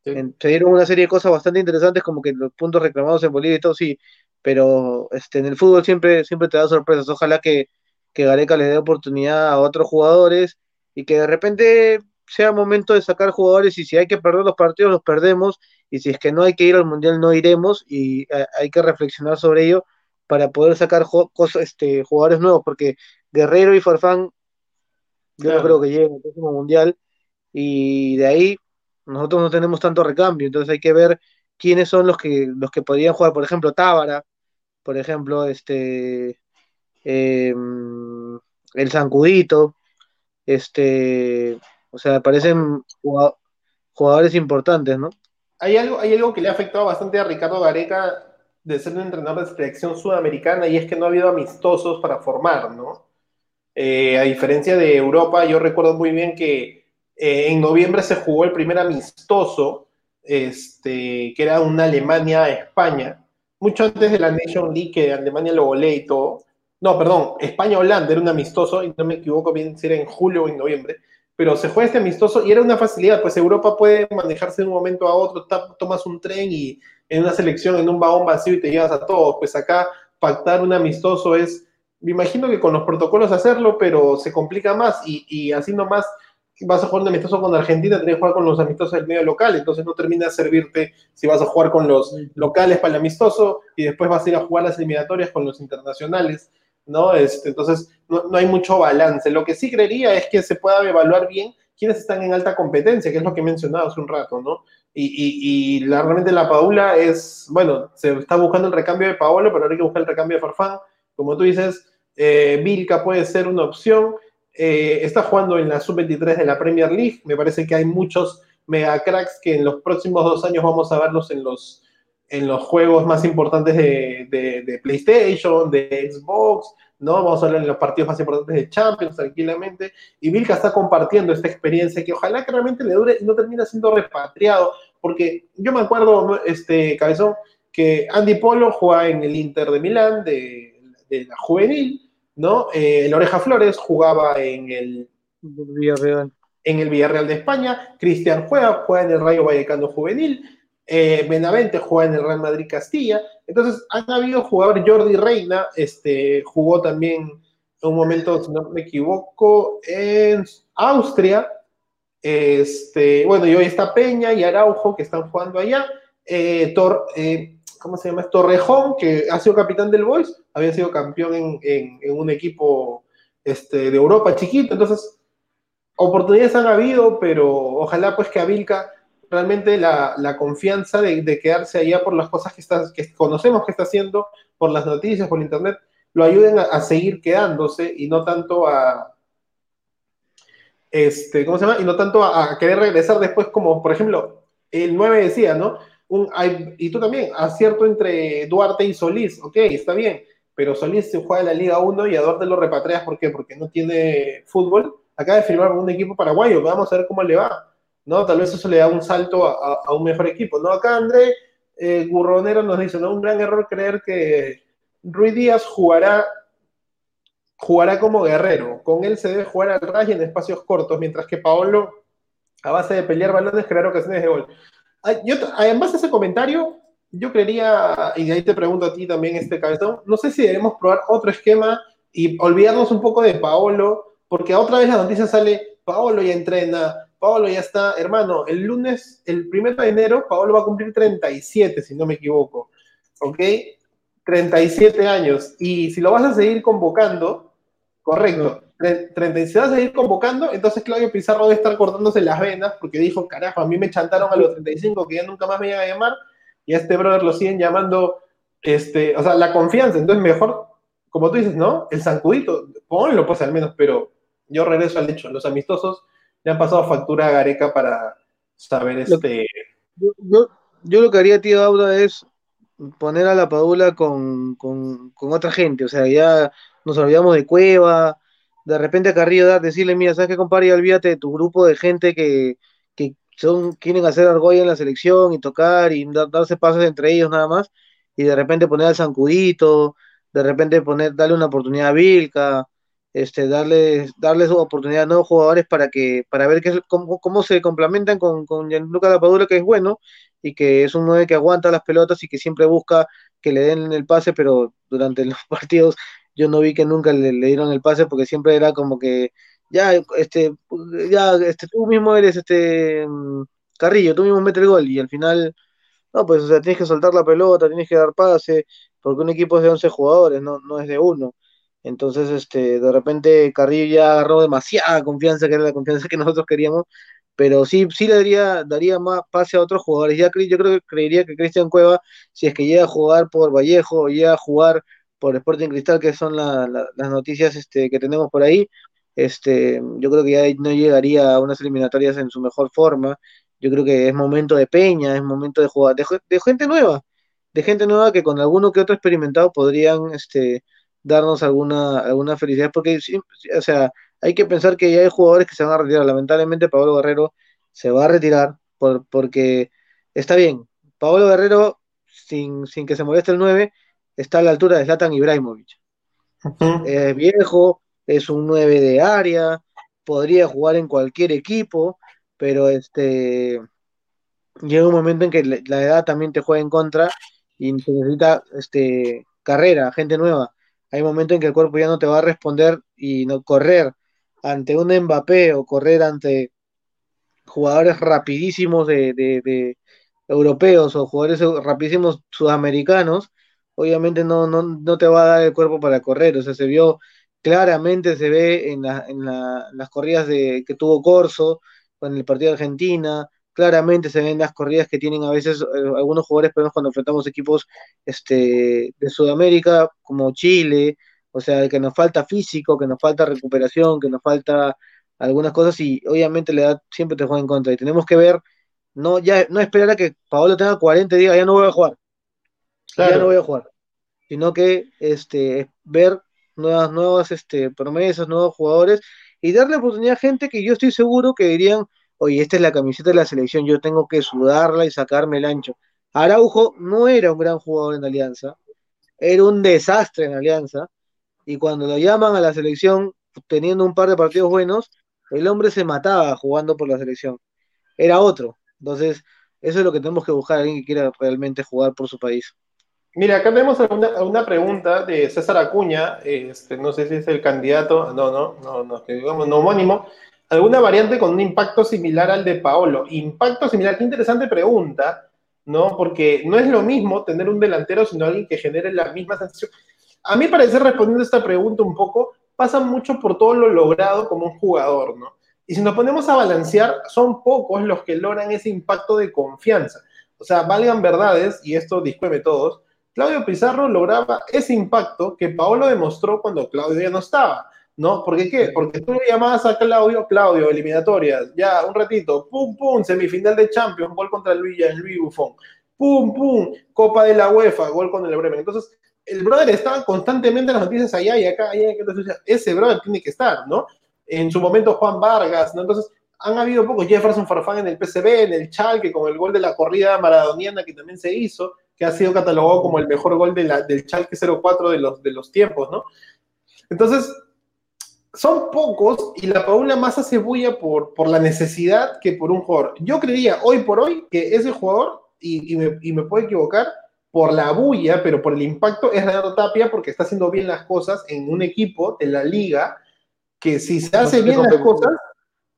Sí. Se dieron una serie de cosas bastante interesantes, como que los puntos reclamados en Bolivia y todo, sí, pero este, en el fútbol siempre, siempre te da sorpresas. Ojalá que, que Gareca le dé oportunidad a otros jugadores y que de repente sea momento de sacar jugadores y si hay que perder los partidos, los perdemos. Y si es que no hay que ir al Mundial, no iremos. Y eh, hay que reflexionar sobre ello para poder sacar cosas, este, jugadores nuevos, porque Guerrero y Farfán yo claro. no creo que lleguen al próximo mundial. Y de ahí nosotros no tenemos tanto recambio, entonces hay que ver quiénes son los que, los que podrían jugar, por ejemplo, Tábara, por ejemplo, este em, el Zancudito, este, o sea, parecen jugadores importantes, ¿no? Hay algo, hay algo que le ha afectado bastante a Ricardo Gareca de ser un entrenador de selección sudamericana y es que no ha habido amistosos para formar, ¿no? Eh, a diferencia de Europa, yo recuerdo muy bien que eh, en noviembre se jugó el primer amistoso, este, que era una Alemania-España, mucho antes de la Nation League, que Alemania lo volé y todo. No, perdón, España-Holanda era un amistoso, y no me equivoco bien si era en julio o en noviembre, pero se juega este amistoso y era una facilidad, pues Europa puede manejarse de un momento a otro, tomas un tren y en una selección, en un vagón vacío y te llevas a todos, pues acá pactar un amistoso es, me imagino que con los protocolos hacerlo, pero se complica más y, y así nomás vas a jugar un amistoso con Argentina, tienes que jugar con los amistosos del medio local, entonces no termina de servirte si vas a jugar con los locales para el amistoso y después vas a ir a jugar las eliminatorias con los internacionales, ¿no? Este, entonces no, hay mucho balance. Lo que sí creería es que se pueda evaluar bien quiénes están en alta competencia, que es lo que he mencionado hace un rato, ¿no? Y, y, la, realmente la Paula es, bueno, se está buscando el recambio de Paolo, pero ahora hay que buscar el recambio de Farfán. Como tú dices, eh, Vilca puede ser una opción. Eh, está jugando en la sub-23 de la Premier League. Me parece que hay muchos mega cracks que en los próximos dos años vamos a verlos en los, en los juegos más importantes de, de, PlayStation, de Xbox, ¿no? Vamos a hablar en los partidos más importantes de Champions tranquilamente. Y Vilca está compartiendo esta experiencia que ojalá que realmente le dure y no termine siendo repatriado. Porque yo me acuerdo, este Cabezón, que Andy Polo juega en el Inter de Milán, de, de la juvenil, ¿no? Eh, el Oreja Flores jugaba en el Villarreal. En el Villarreal de España. Cristian juega, juega en el Rayo Vallecano Juvenil. Eh, Benavente juega en el Real Madrid Castilla. Entonces, han habido jugadores, Jordi Reina, este, jugó también en un momento, si no me equivoco, en Austria. Este, bueno, y hoy está Peña y Araujo que están jugando allá. Eh, Tor, eh, ¿cómo se llama? Torrejón, que ha sido capitán del Boys, había sido campeón en, un equipo este, de Europa chiquito, entonces oportunidades han habido, pero ojalá pues que a Vilca realmente la, confianza de, quedarse allá por las cosas que, está, que conocemos que está haciendo, por las noticias, por internet, lo ayuden a, seguir quedándose y no tanto a, este, ¿cómo se llama? Y no tanto a, querer regresar después, como por ejemplo, el 9 decía, ¿no? y tú también, acierto entre Duarte y Solís, ok, está bien, pero Solís se juega en la Liga 1 y a Duarte lo repatrias, ¿por qué? Porque no tiene fútbol, acaba de firmar un equipo paraguayo, vamos a ver cómo le va, ¿no? Tal vez eso le da un salto a, un mejor equipo, ¿no? Acá André eh, Gurronero nos dice, ¿no? Un gran error creer que Ruiz Díaz jugará jugará como guerrero. Con él se debe jugar al ray en espacios cortos, mientras que Paolo, a base de pelear balones, crear ocasiones de gol. Yo, además de ese comentario, yo creería, y de ahí te pregunto a ti también, este cabezón, no sé si debemos probar otro esquema y olvidarnos un poco de Paolo, porque otra vez la noticia sale, Paolo ya entrena, Paolo ya está, hermano, el lunes, el primero de enero, Paolo va a cumplir 37, si no me equivoco, ¿ok? 37 años, y si lo vas a seguir convocando, correcto, 36 vas a seguir convocando, entonces Claudio Pizarro debe estar cortándose las venas porque dijo, carajo, a mí me chantaron a los 35 que ya nunca más me iban a llamar y a este brother lo siguen llamando, este, o sea, la confianza, entonces mejor, como tú dices, ¿no? El zancudito, ponlo pues al menos, pero yo regreso al hecho, los amistosos le han pasado factura a Gareca para saber este... Yo, yo, lo que haría, tío Auda, es poner a la Padula con, con, con otra gente, o sea, ya nos olvidamos de Cueva, de repente a Carrillo decirle, mira, ¿sabes qué, compadre? olvídate de tu grupo de gente que, que son, quieren hacer argolla en la selección y tocar y darse pasos entre ellos nada más, y de repente poner al Zancudito, de repente poner, darle una oportunidad a Vilca, este, darles, darles oportunidad a nuevos jugadores para que, para ver qué, cómo, cómo se complementan con, con Gianluca Lapadula, que es bueno, y que es un 9 que aguanta las pelotas y que siempre busca que le den el pase, pero durante los partidos yo no vi que nunca le, dieron el pase porque siempre era como que ya este ya este tú mismo eres este mm, Carrillo, tú mismo metes el gol y al final no, pues o sea, tienes que soltar la pelota, tienes que dar pase, porque un equipo es de 11 jugadores, no, no es de uno. Entonces, este, de repente Carrillo ya agarró demasiada confianza, que era la confianza que nosotros queríamos, pero sí, sí le daría, daría más pase a otros jugadores. Ya yo creo que creería que Cristian Cueva, si es que llega a jugar por Vallejo llega a jugar por Sporting Cristal, que son las noticias este, que tenemos por ahí, este, yo creo que ya no llegaría a unas eliminatorias en su mejor forma. Yo creo que es momento de peña, es momento de jugar, de, gente nueva, de gente nueva que con alguno que otro experimentado podrían este, darnos alguna, alguna felicidad, porque, o sea, hay que pensar que ya hay jugadores que se van a retirar. Lamentablemente, Pablo Guerrero se va a retirar por, porque está bien. Pablo Guerrero, sin, sin que se moleste el 9, está a la altura de Zlatan Ibrahimovic. Es viejo, es un 9 de área, podría jugar en cualquier equipo, pero este llega un momento en que la edad también te juega en contra y necesita este carrera, gente nueva. Hay momentos en que el cuerpo ya no te va a responder y no correr ante un Mbappé o correr ante jugadores rapidísimos de, europeos o jugadores rapidísimos sudamericanos, obviamente no, no, no, te va a dar el cuerpo para correr. O sea, se vio claramente, se ve en, en las corridas de, que tuvo Corso, en el partido de Argentina, claramente se ven las corridas que tienen a veces eh, algunos jugadores, pero cuando enfrentamos equipos este, de Sudamérica, como Chile, o sea, que nos falta físico, que nos falta recuperación, que nos falta algunas cosas y obviamente la edad siempre te juega en contra. Y tenemos que ver, no ya no esperar a que Paolo tenga 40 y diga, ya no voy a jugar. Ya no voy a jugar. Sino que este, ver nuevas, nuevas este, promesas, nuevos jugadores y darle oportunidad a gente que yo estoy seguro que dirían, oye, esta es la camiseta de la selección, yo tengo que sudarla y sacarme el ancho. Araujo no era un gran jugador en Alianza, era un desastre en Alianza, y cuando lo llaman a la selección teniendo un par de partidos buenos, el hombre se mataba jugando por la selección. Era otro. Entonces, eso es lo que tenemos que buscar, alguien que quiera realmente jugar por su país. Mira, acá tenemos una, una pregunta de César Acuña, este, no sé si es el candidato, no, no, no, no, digamos, no homónimo, alguna variante con un impacto similar al de Paolo. Impacto similar, qué interesante pregunta, ¿no? Porque no es lo mismo tener un delantero, sino alguien que genere la misma sensación a mí parece respondiendo a esta pregunta un poco, pasa mucho por todo lo logrado como un jugador, ¿no? Y si nos ponemos a balancear, son pocos los que logran ese impacto de confianza. O sea, valgan verdades, y esto discúlpeme todos, Claudio Pizarro lograba ese impacto que Paolo demostró cuando Claudio ya no estaba, ¿no? ¿Por qué? Porque tú le llamabas a Claudio, Claudio, eliminatorias, ya, un ratito, pum, pum, semifinal de Champions, gol contra el el Luis Buffon, pum, pum, Copa de la UEFA, gol con el Bremen. Entonces, el brother estaba constantemente en las noticias allá y acá, allá, entonces ese brother tiene que estar, ¿no? En su momento Juan Vargas, ¿no? Entonces, han habido pocos, Jefferson Farfán en el PCB, en el Chalque, con el gol de la corrida maradoniana que también se hizo, que ha sido catalogado como el mejor gol de la, del Chalque 04 de los, de los tiempos, ¿no? Entonces, son pocos y la Paula más hace bulla por, por la necesidad que por un jugador. Yo creería hoy por hoy que ese jugador, y, me, y me puedo equivocar, por la bulla, pero por el impacto, es Renato Tapia porque está haciendo bien las cosas en un equipo de la liga que si se hace bien las cosas,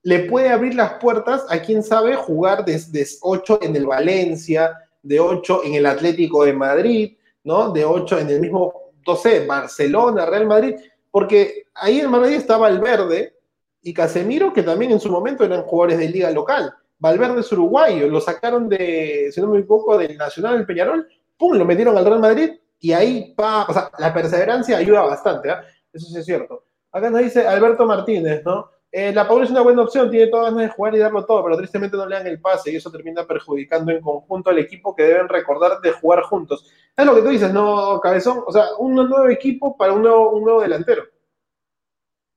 le puede abrir las puertas a quien sabe jugar desde 8 en el Valencia, de 8 en el Atlético de Madrid, ¿no? De 8 en el mismo, no sé, Barcelona, Real Madrid, porque ahí en Madrid estaba Valverde y Casemiro, que también en su momento eran jugadores de liga local. Valverde es uruguayo, lo sacaron de, si no me equivoco, del Nacional del Peñarol ¡pum! Lo metieron al Real Madrid y ahí, pa, o sea, la perseverancia ayuda bastante, ¿ah? Eso sí es cierto. Acá nos dice Alberto Martínez, ¿no? Eh, la Paula es una buena opción, tiene todas ganas de jugar y darlo todo, pero tristemente no le dan el pase y eso termina perjudicando en conjunto al equipo que deben recordar de jugar juntos. Es lo que tú dices, ¿no, Cabezón? O sea, un nuevo equipo para un nuevo, un nuevo delantero.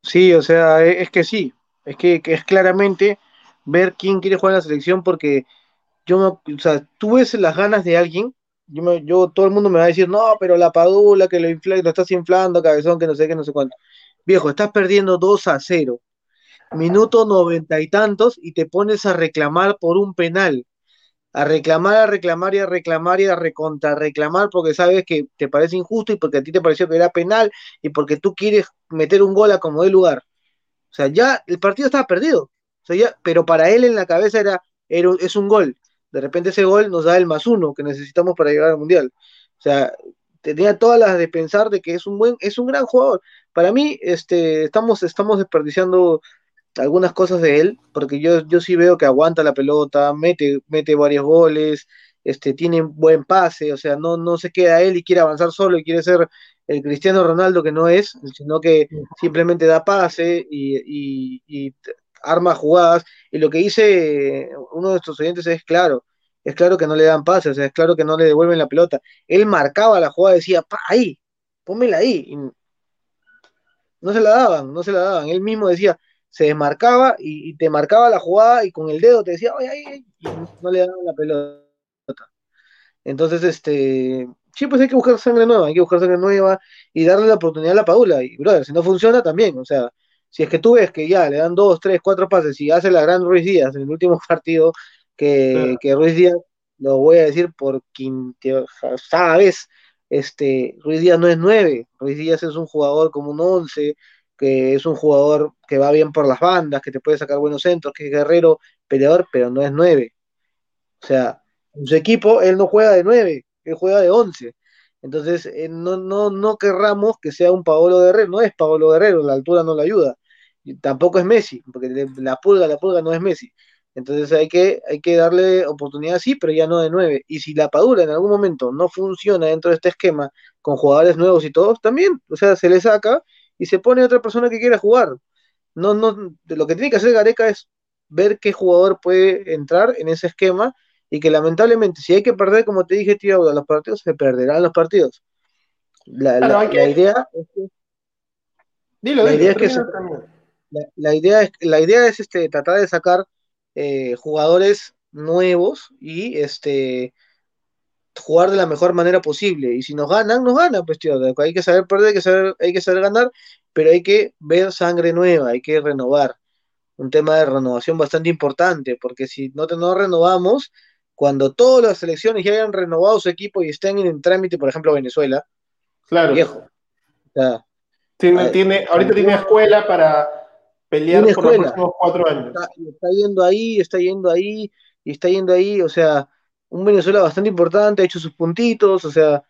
Sí, o sea, e, es que sí, es que, que, es claramente ver quién quiere jugar en la selección porque yo, o sea, tú ves las ganas de alguien yo, todo el mundo me va a decir, no, pero la Padula que lo, infla, lo estás inflando, cabezón, que no sé qué, no sé cuánto. Viejo, estás perdiendo 2 a 0, minuto noventa y tantos, y te pones a reclamar por un penal. A reclamar, a reclamar y a reclamar y a recontra reclamar porque sabes que te parece injusto y porque a ti te pareció que era penal y porque tú quieres meter un gol a como de lugar. O sea, ya el partido estaba perdido. O sea, ya, pero para él en la cabeza era, era es un gol de repente ese gol nos da el más uno que necesitamos para llegar al mundial. O sea, tenía todas las de pensar de que es un buen, es un gran jugador. Para mí, este, estamos, estamos desperdiciando algunas cosas de él, porque yo, yo sí veo que aguanta la pelota, mete, mete varios goles, este, tiene buen pase, o sea, no, no se queda él y quiere avanzar solo y quiere ser el Cristiano Ronaldo que no es, sino que simplemente da pase y, y, arma jugadas. Y lo que dice uno de nuestros oyentes es claro, es claro que no le dan pase, o sea, es claro que no le devuelven la pelota. Él marcaba la jugada, decía, pa, ahí, pónmela ahí. Y no se la daban, no se la daban. Él mismo decía, se desmarcaba y, te marcaba la jugada y con el dedo te decía, ay, ay, y no le daban la pelota. Entonces, este, sí, pues hay que buscar sangre nueva, hay que buscar sangre nueva y darle la oportunidad a la Paula. Y, brother, si no funciona, también, o sea, si es que tú ves que ya le dan dos, tres, cuatro pases y hace la gran Ruiz Díaz en el último partido, que, que Ruiz Díaz, lo voy a decir por quinta vez, este, Ruiz Díaz no es nueve, Ruiz Díaz es un jugador como un once, que es un jugador que va bien por las bandas, que te puede sacar buenos centros, que es guerrero, peleador, pero no es nueve. O sea, en su equipo él no juega de nueve, él juega de once. Entonces, eh, no, no, no querramos que sea un Paolo Guerrero, no es Paolo Guerrero, la altura no le ayuda. Y tampoco es Messi, porque la pulga, la pulga no es Messi. Entonces hay que, hay que darle oportunidad sí, pero ya no de nueve. Y si la Padula en algún momento no funciona dentro de este esquema con jugadores nuevos y todos, también, o sea, se le saca y se pone otra persona que quiera jugar. No, no, lo que tiene que hacer Gareca es ver qué jugador puede entrar en ese esquema y que lamentablemente si hay que perder, como te dije, tío, los partidos, se perderán los partidos. La, idea es que... la idea es que la, idea es, la idea es este, tratar de sacar eh, jugadores nuevos y este jugar de la mejor manera posible. Y si nos ganan, nos ganan, pues tío. Hay que saber perder, hay que saber, hay que saber ganar, pero hay que ver sangre nueva, hay que renovar. Un tema de renovación bastante importante, porque si no, no renovamos, cuando todas las selecciones ya hayan renovado su equipo y estén en trámite, por ejemplo, Venezuela, claro. viejo. tiene, tiene, ahorita tiene escuela para pelear por los próximos cuatro años. está, yendo ahí, está yendo ahí, y está yendo ahí, o sea, un Venezuela bastante importante, ha hecho sus puntitos, o sea,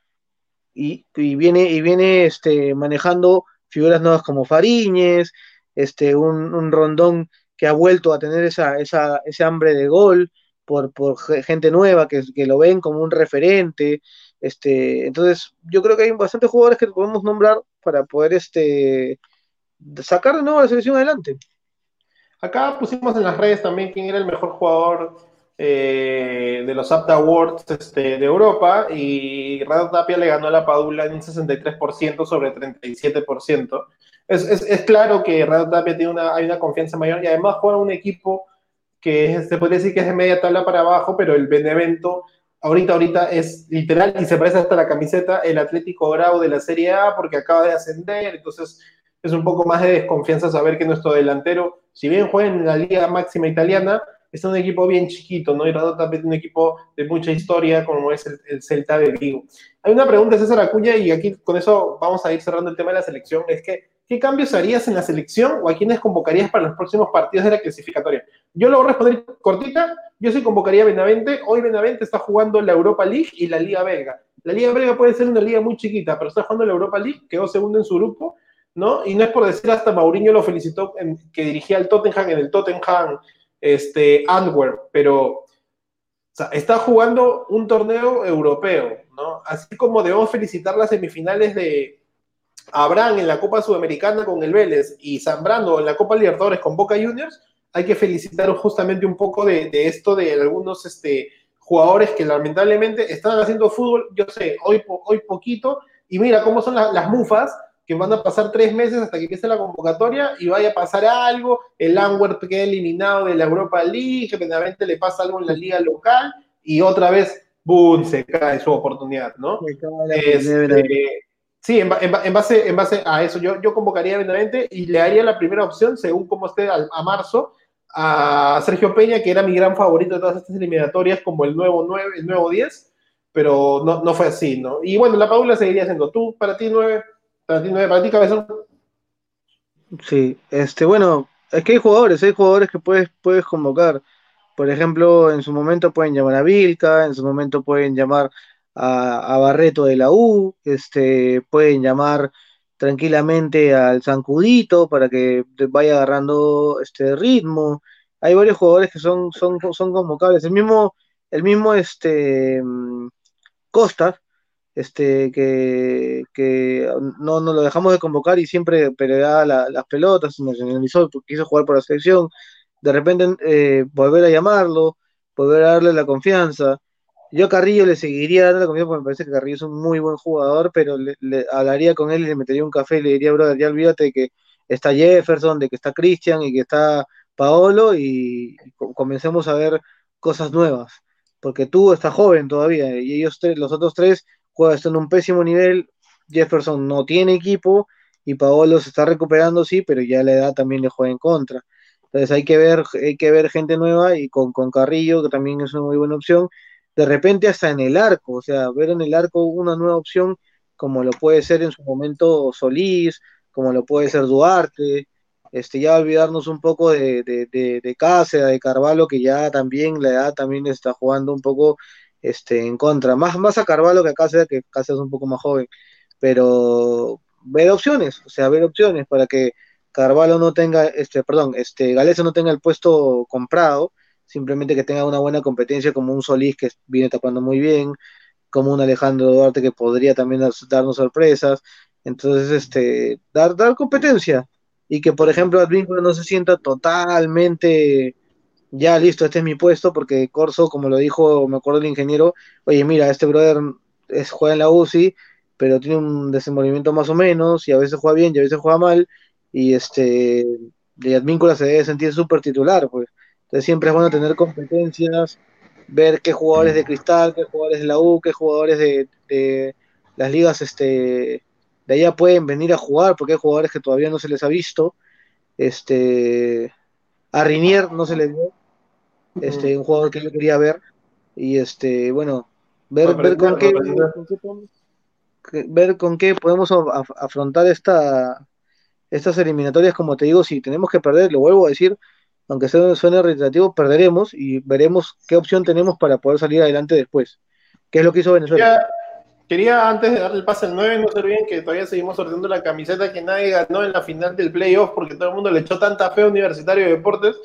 y, viene, y viene este, manejando figuras nuevas como Fariñez, este, un, rondón que ha vuelto a tener esa, esa, ese hambre de gol por, por gente nueva que, que, lo ven como un referente. Este, entonces, yo creo que hay bastantes jugadores que podemos nombrar para poder este, sacar de nuevo la selección adelante. Acá pusimos en las redes también quién era el mejor jugador eh, de los APTA Awards este, de Europa y Rado Tapia le ganó a la Padula en un 63% sobre 37%. Es, es, es claro que Rado Tapia tiene una, hay una confianza mayor y además juega un equipo que se puede decir que es de media tabla para abajo, pero el Benevento ahorita, ahorita es literal y se parece hasta la camiseta el Atlético Grau de la Serie A porque acaba de ascender, entonces es un poco más de desconfianza saber que nuestro delantero, si bien juega en la liga máxima italiana, es un equipo bien chiquito, ¿no? Y Radota también un equipo de mucha historia, como es el, Celta de Vigo. Hay una pregunta, César Acuña, y aquí con eso vamos a ir cerrando el tema de la selección, es que, ¿qué cambios harías en la selección o a quiénes convocarías para los próximos partidos de la clasificatoria? Yo lo voy a responder cortita, yo sí convocaría a Benavente, hoy Benavente está jugando la Europa League y la Liga Belga. La Liga Belga puede ser una liga muy chiquita, pero está jugando la Europa League, quedó segundo en su grupo, ¿no? Y no es por decir, hasta Mauriño lo felicitó en, que dirigía al Tottenham en el Tottenham este, Antwerp, pero está jugando un torneo europeo, ¿no? Así como debemos felicitar las semifinales de Abraham en la Copa Sudamericana con el Vélez y Zambrano en la Copa Libertadores con Boca Juniors, hay que felicitar justamente un poco de, esto de algunos este, jugadores que lamentablemente están haciendo fútbol, yo sé, hoy, hoy poquito, y mira cómo son las mufas, que van a pasar tres meses hasta que empiece la convocatoria y vaya a pasar algo, el Antwerp queda eliminado de la Europa League, que le pasa algo en la liga local y otra vez, ¡boom!, se cae su oportunidad, ¿no? Este, sí, en, base, en base a eso, yo, yo convocaría a y le haría la primera opción, según como esté a, marzo, a Sergio Peña, que era mi gran favorito de todas estas eliminatorias, como el nuevo 9, el nuevo 10, pero no, no fue así, ¿no? Y bueno, la Paula seguiría siendo tú, para ti 9 para. Sí, este, bueno, es que hay jugadores, hay jugadores que puedes, puedes convocar. Por ejemplo, en su momento pueden llamar a Vilca, en su momento pueden llamar a, Barreto de la U, este, pueden llamar tranquilamente al Zancudito para que vaya agarrando este ritmo. Hay varios jugadores que son, son, son convocables. El mismo, el mismo este, mm, Costa, este, que, que no, no, lo dejamos de convocar y siempre pelea las pelotas, se nacionalizó porque quiso jugar por la selección. De repente eh, volver a llamarlo, volver a darle la confianza. Yo a Carrillo le seguiría dando la confianza porque me parece que Carrillo es un muy buen jugador, pero le, hablaría con él y le metería un café y le diría, brother, ya olvídate de que está Jefferson, de que está Christian y que está Paolo y, comencemos a ver cosas nuevas. Porque tú estás joven todavía y ellos tres, los otros tres juegan en un pésimo nivel. Jefferson no tiene equipo y Paolo se está recuperando, sí, pero ya la edad también le juega en contra. Entonces hay que ver, hay que ver gente nueva y con, con Carrillo, que también es una muy buena opción, de repente hasta en el arco, o sea, ver en el arco una nueva opción como lo puede ser en su momento Solís, como lo puede ser Duarte, este, ya olvidarnos un poco de, de, de, de Cáceres, de Carvalho, que ya también la edad también está jugando un poco este, en contra, más, más a Carvalho que a Cáceres, que Cáceres es un poco más joven, pero ver opciones, o sea, ver opciones para que Carvalho no tenga, este, perdón, este, Galeza no tenga el puesto comprado, simplemente que tenga una buena competencia como un Solís que viene tapando muy bien, como un Alejandro Duarte que podría también darnos sorpresas. Entonces, este, dar, dar competencia. Y que, por ejemplo, Advíncula no se sienta totalmente ya listo, este es mi puesto, porque Corso, como lo dijo, me acuerdo el ingeniero, oye, mira, este brother juega en la UCI, pero tiene un desenvolvimiento más o menos, y a veces juega bien y a veces juega mal, y este, de Advíncula se debe sentir súper titular, pues. Entonces siempre es bueno tener competencias, ver qué jugadores de Cristal, qué jugadores de la U, qué jugadores de, las ligas este, de allá pueden venir a jugar, porque hay jugadores que todavía no se les ha visto. Este, a Rinier no se le vio, este, un jugador que yo quería ver. Y este, bueno, ver, ver con qué, ver con qué podemos afrontar esta, estas eliminatorias, como te digo, si tenemos que perder, lo vuelvo a decir, aunque suene reiterativo, perderemos y veremos qué opción tenemos para poder salir adelante después. ¿Qué es lo que hizo Venezuela? Quería, antes de darle el pase al 9, no se olviden que todavía seguimos sorteando la camiseta que nadie ganó en la final del playoff porque todo el mundo le echó tanta fe a Universitario de Deportes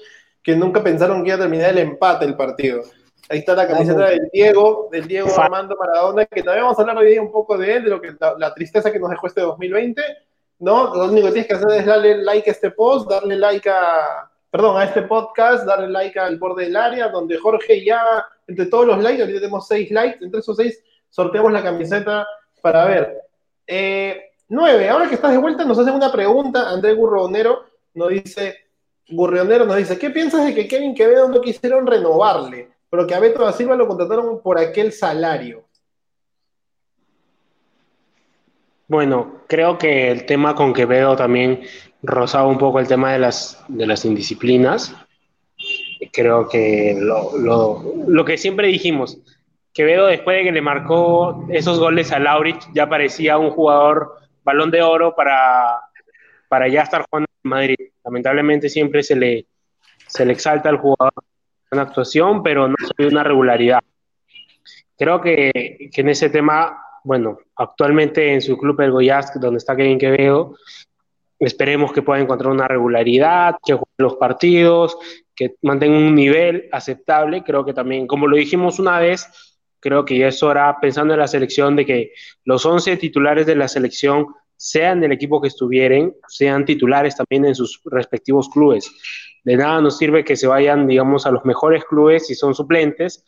que nunca pensaron que iba a terminar el empate el partido. Ahí está la camiseta del Diego, del Diego Armando Maradona, que también vamos a hablar hoy día un poco de él, de lo que la, tristeza que nos dejó este 2020. ¿no? Lo único que tienes que hacer es darle like a este post, darle like a, perdón, a este podcast, darle like al borde del área, donde Jorge ya, entre todos los likes, ahorita tenemos seis likes, entre esos seis sorteamos la camiseta para ver. Eh, nueve, ahora que estás de vuelta, nos hacen una pregunta, Andrés Gurronero nos dice, Gurrionero nos dice, ¿qué piensas de que Kevin Quevedo no quisieron renovarle, pero que a Beto da Silva lo contrataron por aquel salario? Bueno, creo que el tema con Quevedo también rozaba un poco el tema de las, de las indisciplinas. Creo que lo, lo, lo que siempre dijimos, Quevedo después de que le marcó esos goles a Laurich ya parecía un jugador balón de oro para, para ya estar jugando en Madrid. Lamentablemente siempre se le, se le exalta al jugador en actuación, pero no se ve una regularidad. Creo que, que, en ese tema, bueno, actualmente en su club el Goiás, donde está Kevin Quevedo, Esperemos que pueda encontrar una regularidad, que juegue los partidos, que mantenga un nivel aceptable. Creo que también, como lo dijimos una vez, creo que ya es hora, pensando en la selección, de que los 11 titulares de la selección, sean del equipo que estuvieran, sean titulares también en sus respectivos clubes. De nada nos sirve que se vayan, digamos, a los mejores clubes si son suplentes,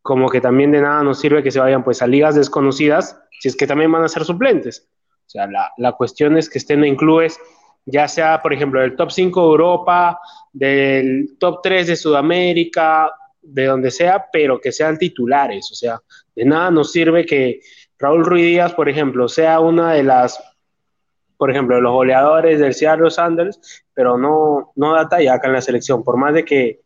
como que también de nada nos sirve que se vayan pues a ligas desconocidas, si es que también van a ser suplentes. O sea, la, cuestión es que estén en clubes, ya sea, por ejemplo, del top 5 de Europa, del top 3 de Sudamérica, de donde sea, pero que sean titulares. O sea, de nada nos sirve que Raúl Ruiz Díaz, por ejemplo, sea una de las, por ejemplo, los goleadores del Seattle Sanders, pero no, no da talla acá en la selección, por más de que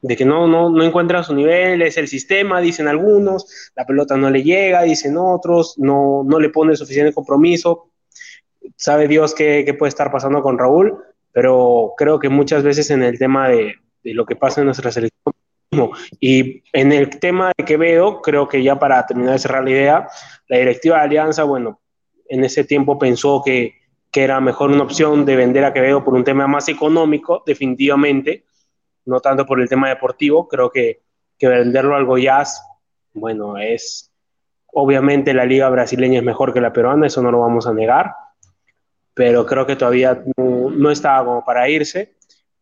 de que no, no, no encuentra su nivel, es el sistema, dicen algunos, la pelota no le llega, dicen otros, no, no le pone suficiente compromiso. Sabe Dios qué, qué, puede estar pasando con Raúl, pero creo que muchas veces en el tema de, de lo que pasa en nuestra selección, y en el tema de Quevedo, creo que ya para terminar de cerrar la idea, la directiva de Alianza, bueno, en ese tiempo pensó que, que era mejor una opción de vender a Quevedo por un tema más económico, definitivamente, no tanto por el tema deportivo. Creo que, que venderlo al Goiás, bueno, es obviamente la liga brasileña es mejor que la peruana, eso no lo vamos a negar, pero creo que todavía no, no estaba como para irse.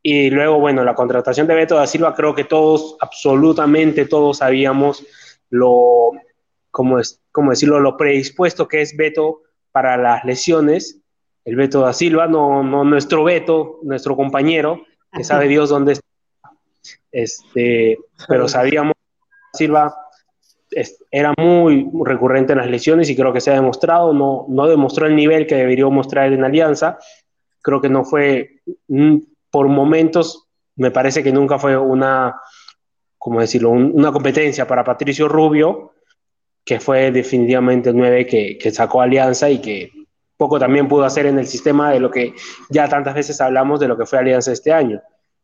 Y luego, bueno, la contratación de Beto da Silva, creo que todos, absolutamente todos sabíamos lo, como, es, como decirlo, lo predispuesto que es Beto para las lesiones. El Beto da Silva, no, no nuestro Beto, nuestro compañero, que sabe Dios dónde está. Este, pero sabíamos que Silva era muy recurrente en las lesiones y creo que se ha demostrado, no, no demostró el nivel que debería mostrar en Alianza. Creo que no fue, mm, por momentos, me parece que nunca fue una, como decirlo, una competencia para Patricio Rubio, que fue definitivamente el 9 que, que, sacó Alianza y que poco también pudo hacer en el sistema de lo que ya tantas veces hablamos de lo que fue Alianza este año.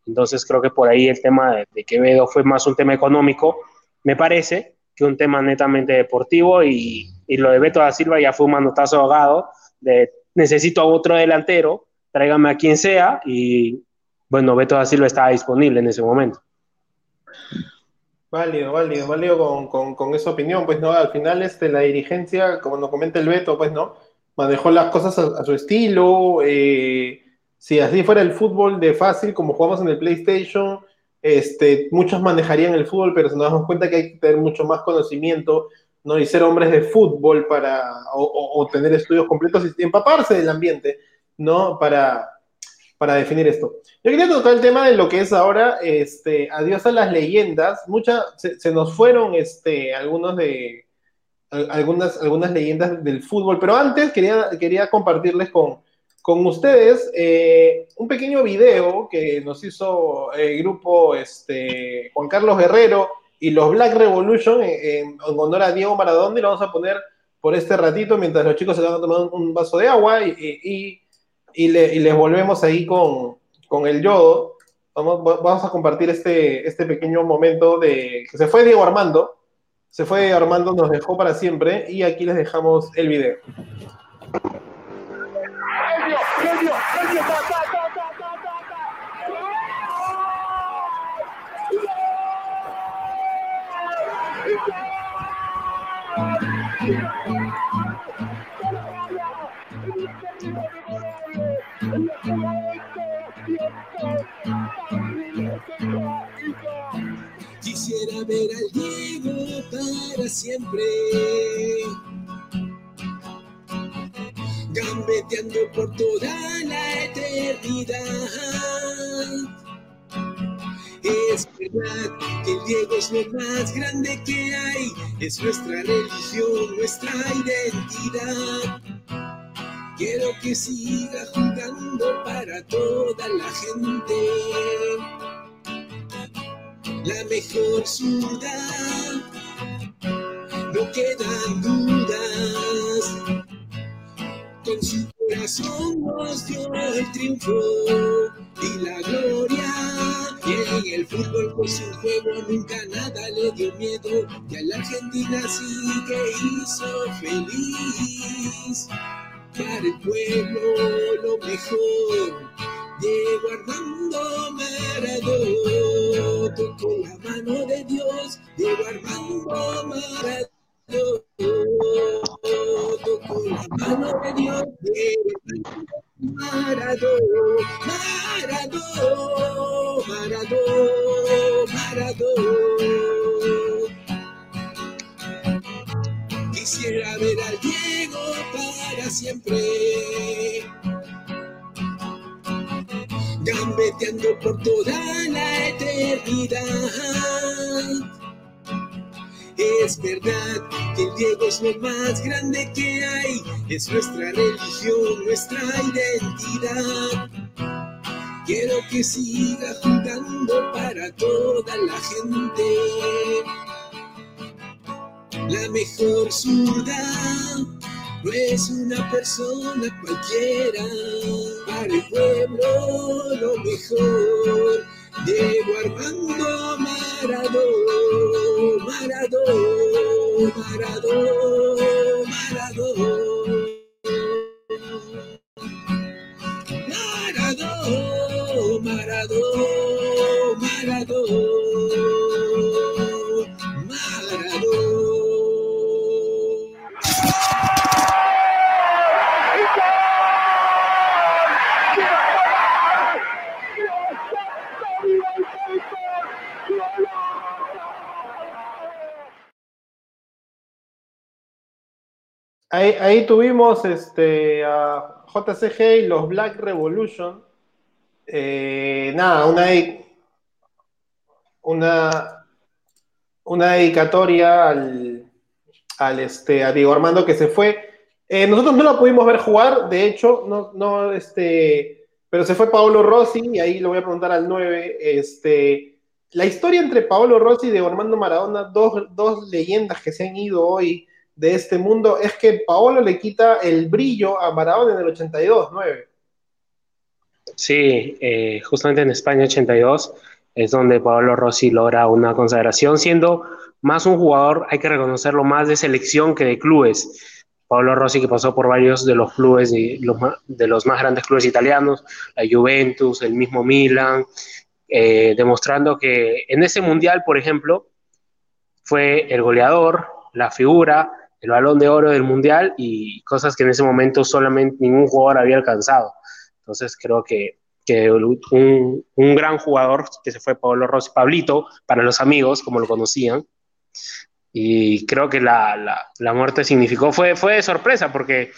Entonces creo que por ahí el tema de, de Quevedo fue más un tema económico, me parece, que un tema netamente deportivo y, y, lo de Beto da Silva ya fue un manotazo ahogado de necesito a otro delantero, tráigame a quien sea y bueno, Beto da Silva estaba disponible en ese momento. Válido, válido, válido con, con, con, esa opinión, pues no, al final este, la dirigencia, como nos comenta el Beto, pues no, manejó las cosas a, su estilo, eh, si así fuera el fútbol de fácil, como jugamos en el PlayStation, este, muchos manejarían el fútbol, pero se nos damos cuenta que hay que tener mucho más conocimiento, ¿no? Y ser hombres de fútbol para, o tener estudios completos y empaparse del ambiente, ¿no? Para, para definir esto. Yo quería tocar el tema de lo que es ahora, este, adiós a las leyendas. Muchas, se, se, nos fueron, este, algunos de, algunas, algunas leyendas del fútbol, pero antes quería, quería compartirles con, con ustedes eh, un pequeño video que nos hizo el grupo este, Juan Carlos Guerrero y los Black Revolution en, en honor a Diego Maradona y lo vamos a poner por este ratito mientras los chicos se van a tomar un vaso de agua y, y y, y, les volvemos ahí con, con el yodo. Vamos, vamos, a compartir este, este pequeño momento de que se fue Diego Armando. Se fue Armando, nos dejó para siempre y aquí les dejamos el video. Quisiera ver al Diego para siempre. Gambeteando por toda la eternidad. Es verdad que el Diego es lo más grande que hay, es nuestra religión, nuestra identidad. Quiero que siga jugando para toda la gente. La mejor ciudad, no quedan dudas. Con su corazón nos dio el triunfo y la gloria. Y en el fútbol por su juego nunca nada le dio miedo. Y a la Argentina sí que hizo feliz para el pueblo lo mejor. Diego Armando Maradona, tocó la mano de Dios. Diego Armando Maradona, tocó la mano de Dios. Maradona, Maradona, Maradona, Maradona. Quisiera ver al Diego para siempre. Gambeteando por toda la eternidad. Es verdad que el Diego es lo más grande que hay, es nuestra religión, nuestra identidad. Quiero que siga jugando para toda la gente la mejor ciudad. No es una persona cualquiera, para el pueblo lo mejor. Diego Armando Maradó, Ahí, tuvimos este, a JCG y los Black Revolution. Eh, nada, una, una, una dedicatoria al, al, este, a Diego Armando que se fue. Eh, nosotros no lo pudimos ver jugar, de hecho, no, no, este, pero se fue Paolo Rossi, y ahí lo voy a preguntar al 9. Este, la historia entre Paolo Rossi y Diego Armando Maradona, dos, dos leyendas que se han ido hoy de este mundo, es que Paolo le quita el brillo a Maradona en el 82, 9. Sí, eh, justamente en España 82 es donde Paolo Rossi logra una consagración, siendo más un jugador, hay que reconocerlo, más de selección que de clubes. Paolo Rossi que pasó por varios de los clubes, de los, de los más grandes clubes italianos, la Juventus, el mismo Milan, eh, demostrando que en ese mundial, por ejemplo, fue el goleador, la figura, el balón de oro del mundial y cosas que en ese momento solamente ningún jugador había alcanzado. Entonces creo que, que un, un gran jugador que se fue Pablo Rossi, Pablito, para los amigos, como lo conocían, y creo que la, la, la muerte significó, fue, fue de sorpresa, porque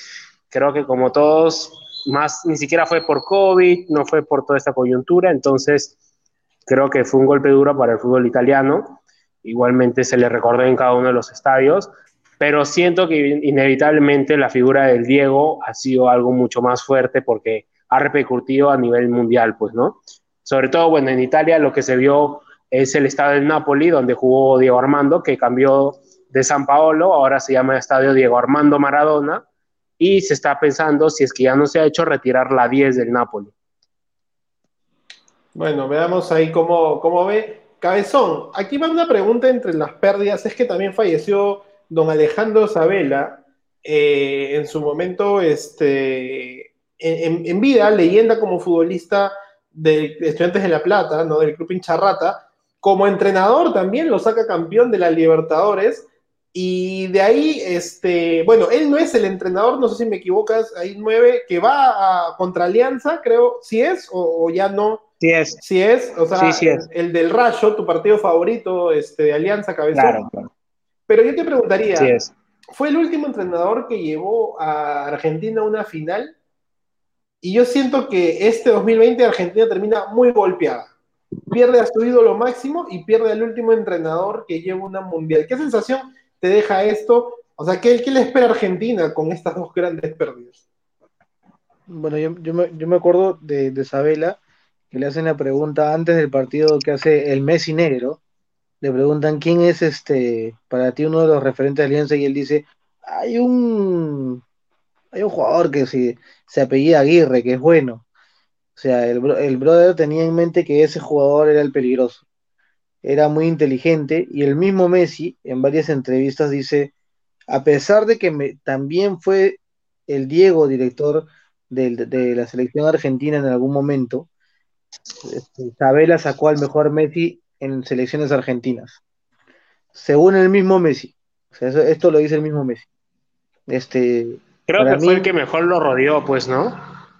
creo que como todos, más ni siquiera fue por COVID, no fue por toda esta coyuntura, entonces creo que fue un golpe duro para el fútbol italiano. Igualmente se le recordó en cada uno de los estadios, pero siento que inevitablemente la figura del Diego ha sido algo mucho más fuerte porque ha repercutido a nivel mundial, pues, ¿no? Sobre todo, bueno, en Italia lo que se vio es el estadio del Napoli, donde jugó Diego Armando, que cambió de San Paolo, ahora se llama Estadio Diego Armando Maradona, y se está pensando, si es que ya no se ha hecho, retirar la 10 del Napoli. Bueno, veamos ahí cómo, cómo ve. Cabezón, aquí va una pregunta entre las pérdidas. Es que también falleció don Alejandro Sabela, eh, en su momento, este, en, en, vida, leyenda como futbolista de Estudiantes de La Plata, ¿no? del Club Pincharrata, como entrenador también lo saca campeón de la Libertadores. Y de ahí, este, bueno, él no es el entrenador, no sé si me equivocas, ahí nueve, que va a, contra Alianza, creo, si es, o, o ya no. Sí es. Sí es, o sea, sí, sí es. El, el, del Rayo, tu partido favorito este, de Alianza Cabezón. Claro, claro. Pero yo te preguntaría, sí es. ¿fue el último entrenador que llevó a Argentina a una final? Y yo siento que este 2020 Argentina termina muy golpeada. Pierde a su ídolo máximo y pierde al último entrenador que lleva una mundial. ¿Qué sensación te deja esto? O sea, ¿qué, qué le espera a Argentina con estas dos grandes pérdidas? Bueno, yo, yo, me, yo me acuerdo de, de Sabela, que le hacen la pregunta antes del partido que hace el Messi Negro, le preguntan quién es este para ti uno de los referentes de Alianza y él dice, hay un hay un jugador que se, se apellida Aguirre, que es bueno. O sea, el, el brother tenía en mente que ese jugador era el peligroso. Era muy inteligente y el mismo Messi en varias entrevistas dice, a pesar de que también fue el Diego director de, de, la selección argentina en algún momento, Isabela sacó al mejor Messi en selecciones argentinas. Según el mismo Messi. O sea, eso, esto lo dice el mismo Messi. Este, Creo que mí, fue el que mejor lo rodeó, pues, ¿no?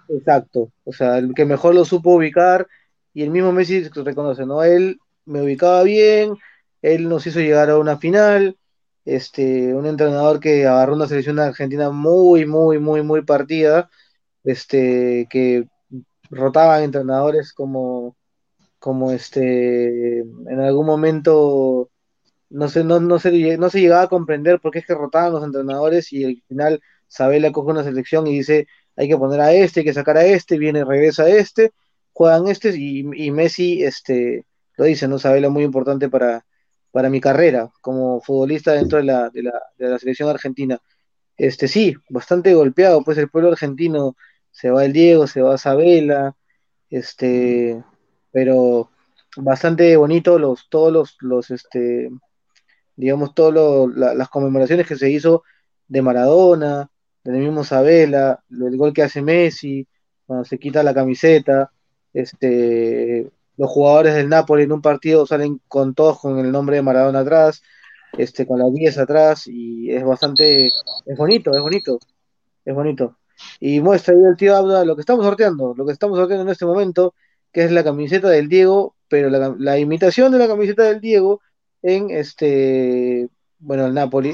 Exacto. O sea, el que mejor lo supo ubicar. Y el mismo Messi reconoce, ¿no? Él me ubicaba bien, él nos hizo llegar a una final. Este, un entrenador que agarró una selección argentina muy, muy, muy, muy partida. Este, que rotaban entrenadores como como este en algún momento no sé, no, no, se, no se llegaba a comprender por qué es que rotaban los entrenadores y al final Sabela coge una selección y dice hay que poner a este, hay que sacar a este, viene, regresa a este, juegan este y, y Messi este, lo dice, ¿no? Sabela muy importante para, para mi carrera como futbolista dentro de la, de, la, de la selección argentina. Este sí, bastante golpeado, pues el pueblo argentino se va el Diego, se va Sabela, este, pero bastante bonito los todos los, los este digamos todas la, las conmemoraciones que se hizo de Maradona del mismo Sabela el gol que hace Messi cuando se quita la camiseta este los jugadores del Napoli en un partido salen con todos con el nombre de Maradona atrás este con las 10 atrás y es bastante es bonito es bonito es bonito. Y muestra ahí el tío Abda lo que estamos sorteando lo que estamos sorteando en este momento que es la camiseta del Diego, pero la, la, imitación de la camiseta del Diego en este, bueno, el Napoli,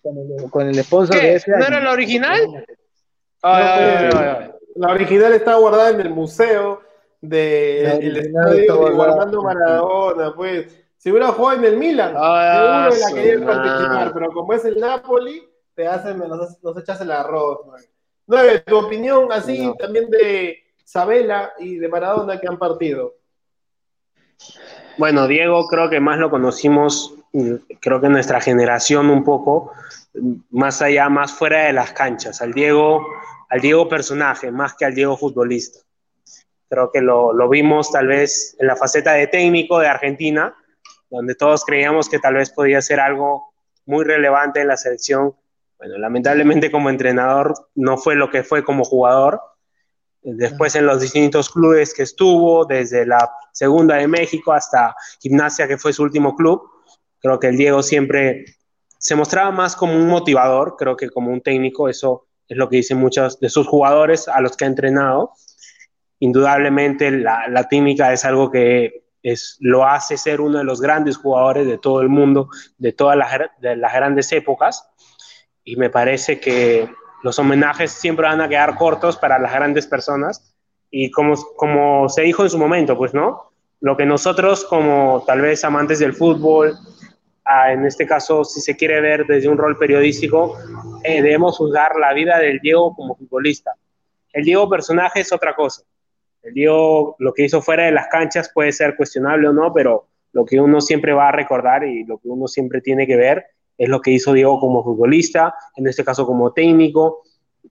con el, con el sponsor de ¿Qué? ese ¿No año. era la original? No, Ay, ay, ay, ay. La original está guardada en el museo del original estadio de. Armando Maradona, pues. Si hubiera jugado en el Milan, Ah, seguro la querían participar, pero como es el Napoli, te hacen, nos, nos echas el arroz. Nueve. Nueve, tu opinión así No. también de Sabela y de Maradona que han partido. Bueno, Diego creo que más lo conocimos, creo que nuestra generación un poco, más allá, más fuera de las canchas, al Diego, al Diego personaje, más que al Diego futbolista. Creo que lo, lo vimos tal vez en la faceta de técnico de Argentina, donde todos creíamos que tal vez podía ser algo muy relevante en la selección. Bueno, lamentablemente como entrenador no fue lo que fue como jugador. Después en los distintos clubes que estuvo, desde la segunda de México hasta Gimnasia, que fue su último club, creo que el Diego siempre se mostraba más como un motivador, creo que como un técnico, eso es lo que dicen muchos de sus jugadores a los que ha entrenado. Indudablemente la, la técnica es algo que es, lo hace ser uno de los grandes jugadores de todo el mundo, de todas las, de las grandes épocas, y me parece que los homenajes siempre van a quedar cortos para las grandes personas, y como, como se dijo en su momento, pues no, lo que nosotros como tal vez amantes del fútbol, en este caso si se quiere ver desde un rol periodístico, eh, debemos juzgar la vida del Diego como futbolista. El Diego personaje es otra cosa. El Diego, lo que hizo fuera de las canchas puede ser cuestionable o no, pero lo que uno siempre va a recordar y lo que uno siempre tiene que ver es lo que hizo Diego como futbolista, en este caso como técnico,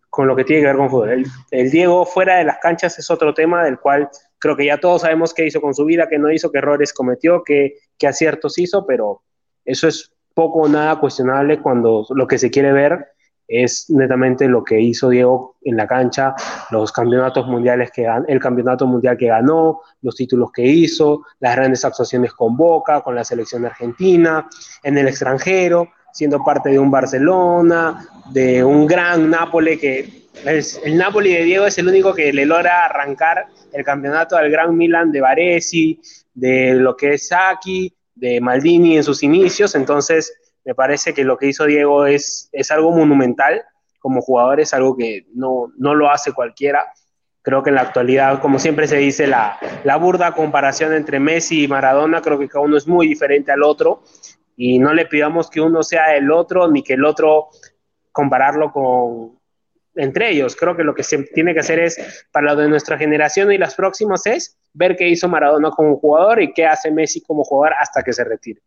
con lo que tiene que ver con fútbol. El, el, Diego fuera de las canchas es otro tema del cual creo que ya todos sabemos qué hizo con su vida, qué no hizo, qué errores cometió, qué, qué aciertos hizo, pero eso es poco o nada cuestionable cuando lo que se quiere ver es netamente lo que hizo Diego en la cancha, los campeonatos mundiales que ganó, el campeonato mundial que ganó, los títulos que hizo, las grandes actuaciones con Boca, con la selección argentina, en el extranjero, siendo parte de un Barcelona, de un gran Nápoles que es, el Napoli de Diego es el único que le logra arrancar el campeonato al gran Milan de Baresi, de lo que es Saki, de Maldini en sus inicios, entonces me parece que lo que hizo Diego es, es algo monumental como jugador, es algo que no, no lo hace cualquiera. Creo que en la actualidad, como siempre se dice, la, la burda comparación entre Messi y Maradona, creo que cada uno es muy diferente al otro y no le pidamos que uno sea el otro ni que el otro compararlo con entre ellos. Creo que lo que se tiene que hacer es, para lo de nuestra generación y las próximas, es ver qué hizo Maradona como jugador y qué hace Messi como jugador hasta que se retire.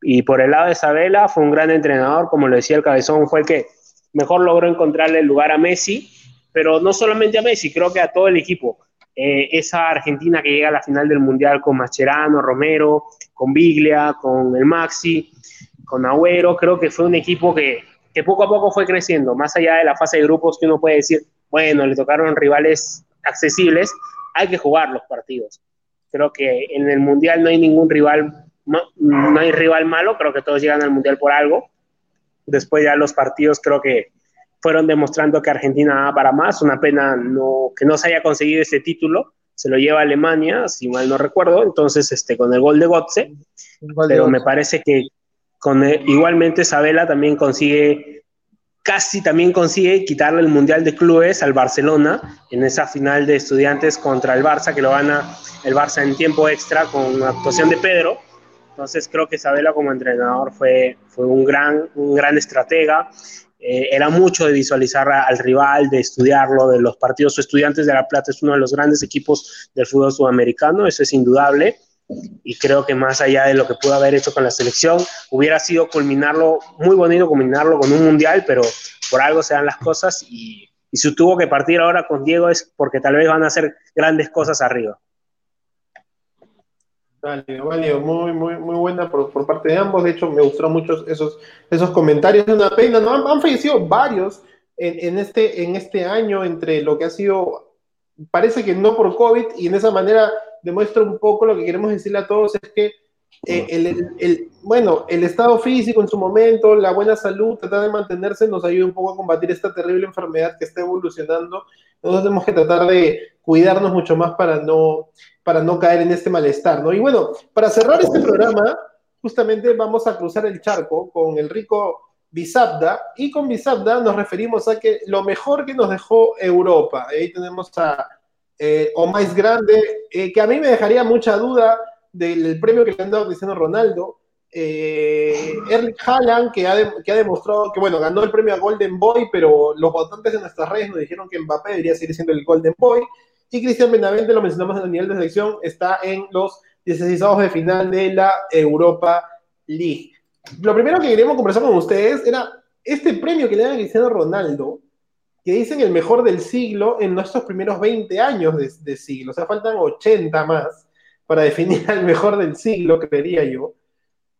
Y por el lado de Isabela, fue un gran entrenador, como lo decía el Cabezón, fue el que mejor logró encontrarle el lugar a Messi, pero no solamente a Messi, creo que a todo el equipo. Eh, esa Argentina que llega a la final del Mundial con Mascherano, Romero, con Biglia, con el Maxi, con Agüero, creo que fue un equipo que, que poco a poco fue creciendo, más allá de la fase de grupos que uno puede decir, bueno, le tocaron rivales accesibles, hay que jugar los partidos. Creo que en el Mundial no hay ningún rival no, hay rival malo, creo que todos llegan al Mundial por algo. Después ya los partidos creo que fueron demostrando que Argentina va para más. Una pena no, que no se haya conseguido ese título. Se lo lleva Alemania, si mal no recuerdo, entonces este, con el gol de Gotze. Pero me parece que con el, igualmente Sabela también consigue, casi también consigue quitarle el Mundial de Clubes al Barcelona en esa final de estudiantes contra el Barça, que lo gana el Barça en tiempo extra con una actuación de Pedro entonces creo que Isabela como entrenador fue, fue un, gran, un gran estratega. Eh, era mucho de visualizar al rival, de estudiarlo, de los partidos. Estudiantes de La Plata es uno de los grandes equipos del fútbol sudamericano, eso es indudable. Y creo que más allá de lo que pudo haber hecho con la selección, hubiera sido culminarlo, muy bonito culminarlo con un mundial, pero por algo se dan las cosas. Y, y si tuvo que partir ahora con Diego es porque tal vez van a hacer grandes cosas arriba. Válido, válido, muy, muy, muy buena por, por, parte de ambos. De hecho, me gustaron mucho esos, esos comentarios. Es una pena, ¿no? Han, han fallecido varios en, en, este, en este año entre lo que ha sido, parece que no por COVID, y en esa manera demuestra un poco lo que queremos decirle a todos, es que eh, el, el, el, bueno, el estado físico en su momento, la buena salud, tratar de mantenerse, nos ayuda un poco a combatir esta terrible enfermedad que está evolucionando. Nosotros tenemos que tratar de cuidarnos mucho más para no, para no caer en este malestar, ¿no? Y bueno, para cerrar este programa, justamente vamos a cruzar el charco con el rico Bisabda, y con Bisabda nos referimos a que lo mejor que nos dejó Europa. Ahí tenemos a eh, o más grande, eh, que a mí me dejaría mucha duda del premio que le han dado Cristiano Ronaldo. Eh, Erling Haaland, que ha, que ha demostrado que, bueno, ganó el premio a Golden Boy, pero los votantes de nuestras redes nos dijeron que Mbappé debería seguir siendo el Golden Boy. Y Cristian Benavente, lo mencionamos en el nivel de selección, está en los 16 de final de la Europa League. Lo primero que queríamos conversar con ustedes era este premio que le dan a Cristiano Ronaldo, que dicen el mejor del siglo en nuestros primeros 20 años de, siglo. O sea, faltan 80 más para definir al mejor del siglo, creería yo.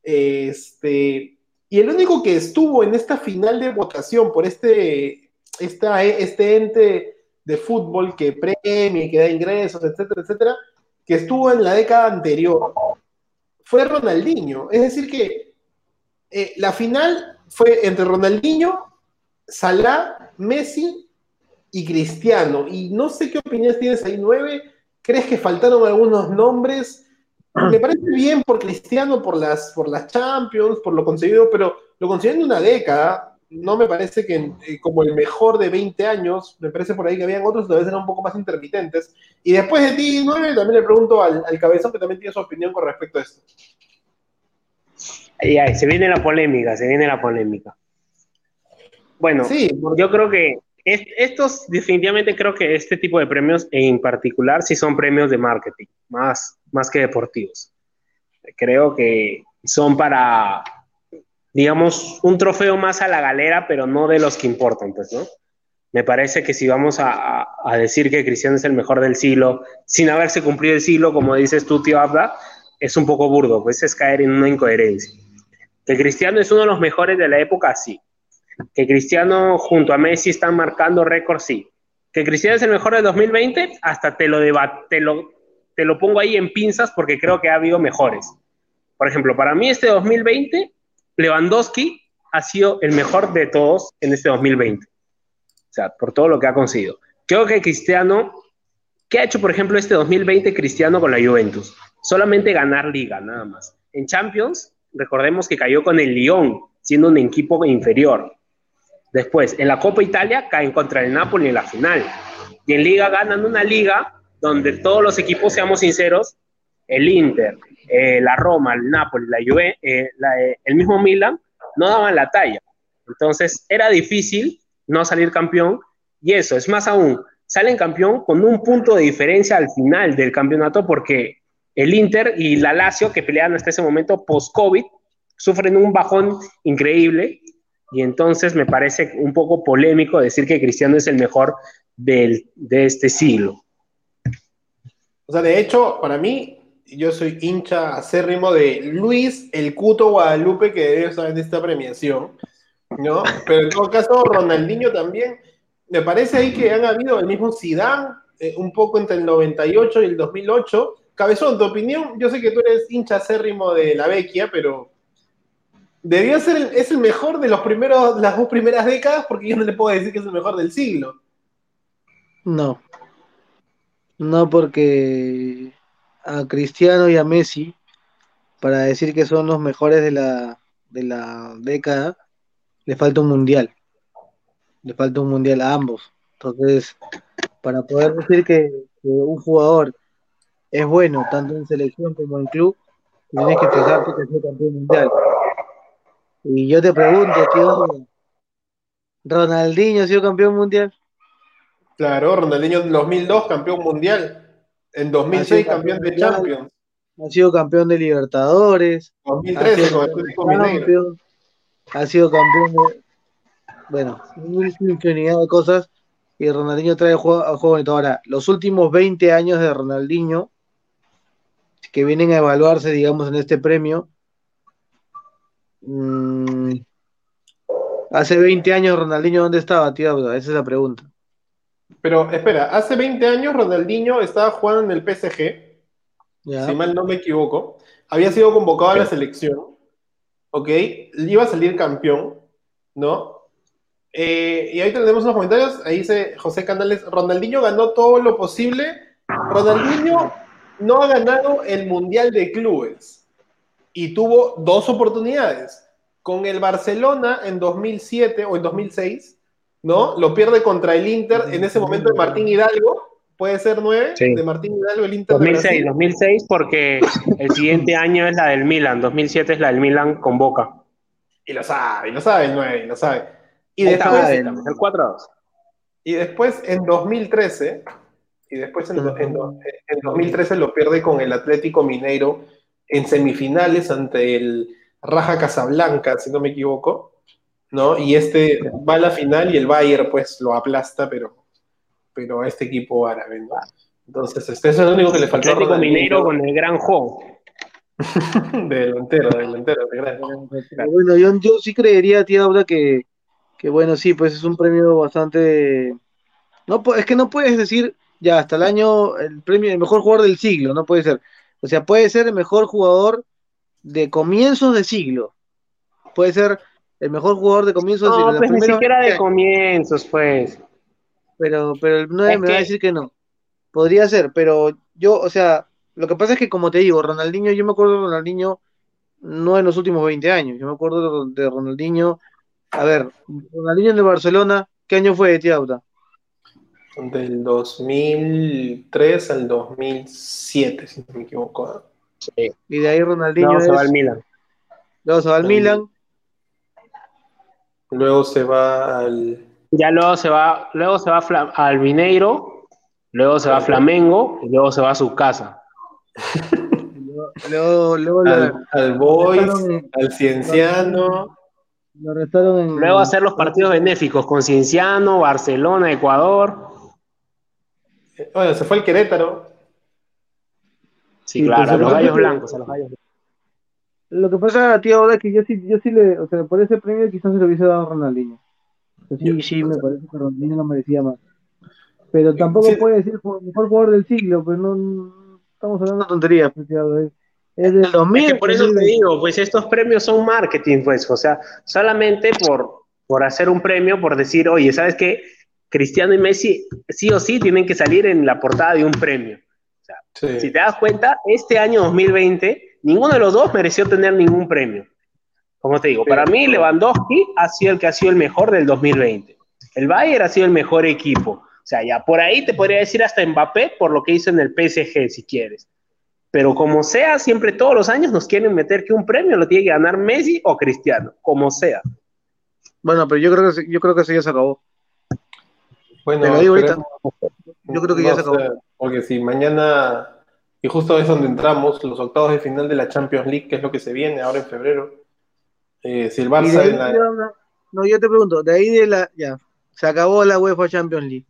Este, y el único que estuvo en esta final de votación por este, esta, este ente de fútbol que premia y que da ingresos, etcétera, etcétera, que estuvo en la década anterior, fue Ronaldinho. Es decir, que eh, la final fue entre Ronaldinho Salah, Messi y Cristiano. Y no sé qué opiniones tienes ahí, nueve. ¿Crees que faltaron algunos nombres? Me parece bien por Cristiano, por las, por las Champions, por lo conseguido, pero lo conseguido en una década. No me parece que eh, como el mejor de 20 años, me parece por ahí que habían otros que tal vez eran un poco más intermitentes. Y después de ti, nueve, también le pregunto al, al cabezón que también tiene su opinión con respecto a esto. Ay, ay, se viene la polémica, se viene la polémica. Bueno, sí, yo creo que estos definitivamente creo que este tipo de premios en particular sí son premios de marketing, más, más que deportivos. Creo que son para, digamos, un trofeo más a la galera, pero no de los que importan, pues, ¿no? Me parece que si vamos a, a decir que Cristiano es el mejor del siglo, sin haberse cumplido el siglo, como dices tú, tío Abda, es un poco burdo, pues es caer en una incoherencia. Que Cristiano es uno de los mejores de la época, sí que Cristiano junto a Messi están marcando récords, sí. Que Cristiano es el mejor de 2020, hasta te lo, te, lo, te lo pongo ahí en pinzas porque creo que ha habido mejores. Por ejemplo, para mí este 2020, Lewandowski ha sido el mejor de todos en este 2020. O sea, por todo lo que ha conseguido. Creo que Cristiano, ¿qué ha hecho, por ejemplo, este 2020 Cristiano con la Juventus? Solamente ganar liga, nada más. En Champions, recordemos que cayó con el Lyon, siendo un equipo inferior. Después, en la Copa Italia caen contra el Napoli en la final. Y en Liga ganan una liga donde todos los equipos, seamos sinceros, el Inter, eh, la Roma, el Napoli, la Juve, eh, eh, el mismo Milan, no daban la talla. Entonces era difícil no salir campeón. Y eso, es más aún, salen campeón con un punto de diferencia al final del campeonato porque el Inter y la Lazio, que pelean hasta ese momento post-COVID, sufren un bajón increíble y entonces me parece un poco polémico decir que Cristiano es el mejor del, de este siglo. O sea, de hecho, para mí, yo soy hincha acérrimo de Luis el Cuto Guadalupe, que debe estar en esta premiación, ¿no? Pero en todo caso, Ronaldinho también, me parece ahí que han habido el mismo Zidane, eh, un poco entre el 98 y el 2008. Cabezón, tu opinión, yo sé que tú eres hincha acérrimo de la Vecchia, pero debió ser, es el mejor de los primeros, las dos primeras décadas, porque yo no le puedo decir que es el mejor del siglo. No. No, porque a Cristiano y a Messi, para decir que son los mejores de la, de la década, le falta un mundial. Le falta un mundial a ambos. Entonces, para poder decir que, un jugador es bueno tanto en selección como en club, tienes que fijarte que es campeón mundial. Y yo te pregunto, tío, ¿Ronaldinho ha sido campeón mundial? Claro, Ronaldinho en 2002 campeón mundial, en 2006 campeón, de Champions. Ha sido campeón de Libertadores. 2013 con el Ha sido campeón de... Bueno, una infinidad de cosas y Ronaldinho trae a juego, a juego Ahora, los últimos 20 años de Ronaldinho, que vienen a evaluarse, digamos, en este premio, Mm, hace 20 años Ronaldinho, ¿dónde estaba, tío? Esa es la pregunta. Pero espera, hace 20 años Ronaldinho estaba jugando en el PSG, si mal no me equivoco. Había sido convocado a la selección, ¿ok? Iba a salir campeón, ¿no? Eh, y ahí tenemos unos comentarios, ahí dice José Canales, Ronaldinho ganó todo lo posible. Ronaldinho no ha ganado el Mundial de Clubes y tuvo dos oportunidades. con el Barcelona en 2007 o en 2006, ¿no? Lo pierde contra el Inter, en ese momento de Martín Hidalgo, puede ser 9, Sí. de Martín Hidalgo, el Inter de 2006, Brasil. 2006 porque el siguiente año es la del Milan, 2007 es la del Milan con Boca. Y lo sabe, y lo sabe el 9, y lo sabe. Y después, el 4-2. y después en 2013, y después en, en 2013 lo pierde con el Atlético Mineiro en semifinales ante el Raja Casablanca, si no me equivoco, ¿no? Y este va a la final y el Bayern pues lo aplasta, pero, pero a este equipo árabe, ¿no? Entonces, este es lo único que le faltó a Atlético Mineiro con el gran juego. de delantero, de delantero, de gran. Bueno, yo, yo sí creería, tía Aura, que, que bueno, sí, pues es un premio bastante. No, es que no puedes decir ya hasta el año el premio el mejor jugador del siglo, no puede ser. O sea, puede ser el mejor jugador de comienzos de siglo. Puede ser el mejor jugador de comienzos de. No, pues ni siquiera 20 de comienzos, pues. Pero, pero el 9 Es me va a que- decir que no. Podría ser, pero yo, o sea, lo que pasa es que, como te digo, Ronaldinho, yo me acuerdo de Ronaldinho no en los últimos 20 años, yo me acuerdo de Ronaldinho, a ver, Ronaldinho en el Barcelona, ¿qué año fue, tía Auta? Del 2003 al 2007, si no me equivoco. ¿eh? Sí. Y de ahí Ronaldinho No, se va es- al Milan. luego se va al Al- Milan, Luego se va al. Ya luego se va, luego se va al Mineiro, luego se va a Flamengo y luego se va a su casa. luego, luego lo, al, al Boys, al Cienciano. lo arrestaron en... Luego hacer los partidos benéficos con Cienciano, Barcelona, Ecuador. Bueno, se fue el Querétaro. Sí, Sí, claro, pues, a los gallos blancos, a los gallos blancos. Lo que pasa, tía Auda, es que yo sí, yo sí le, o sea, por ese premio quizás se lo hubiese dado a Ronaldinho. O sea, sí, sí, me parece que Ronaldinho lo merecía más. Pero tampoco Sí. puede decir mejor jugador del siglo, pues no, no- estamos hablando de tonterías, pues, Auda, es, es del 2000. Es que por es eso te digo, pues estos premios son marketing, pues, o sea, solamente por, por hacer un premio, por decir, oye, ¿sabes qué? Cristiano y Messi sí o sí tienen que salir en la portada de un premio. Sí. Si te das cuenta, este año 2020, ninguno de los dos mereció tener ningún premio. Como te digo, para mí Lewandowski ha sido el que ha sido el mejor del 2020. El Bayern ha sido el mejor equipo. O sea, ya por ahí te podría decir hasta Mbappé por lo que hizo en el PSG, si quieres. Pero como sea, siempre todos los años nos quieren meter que un premio lo tiene que ganar Messi o Cristiano, como sea. Bueno, pero yo creo que yo creo que eso ya se acabó. Bueno, Te lo digo ahorita. Yo creo que ya se acabó. sé, porque si mañana, y justo es donde entramos, los octavos de final de la Champions League, que es lo que se viene ahora en febrero. eh, si el Barça en la- no, yo te pregunto, de ahí de la, ya, se acabó la UEFA Champions League.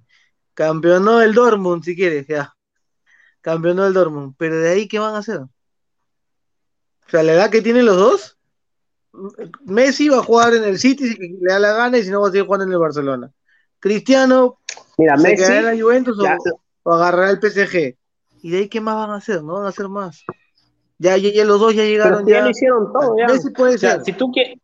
Campeonó el Dortmund, si quieres, ya. Campeonó el Dortmund. Pero de ahí, ¿qué van a hacer? O sea, la edad que tienen los dos, Messi va a jugar en el City si le da la gana y si no va a seguir jugando en el Barcelona. Cristiano Mira, se Messi, quedará en la Juventus o, o agarrará el PSG. ¿Y de ahí qué más van a hacer? No van a hacer más. Ya, ya, ya los dos ya llegaron. ya Ya. lo hicieron todo, ya. Messi puede O sea, ser. si tú quieres.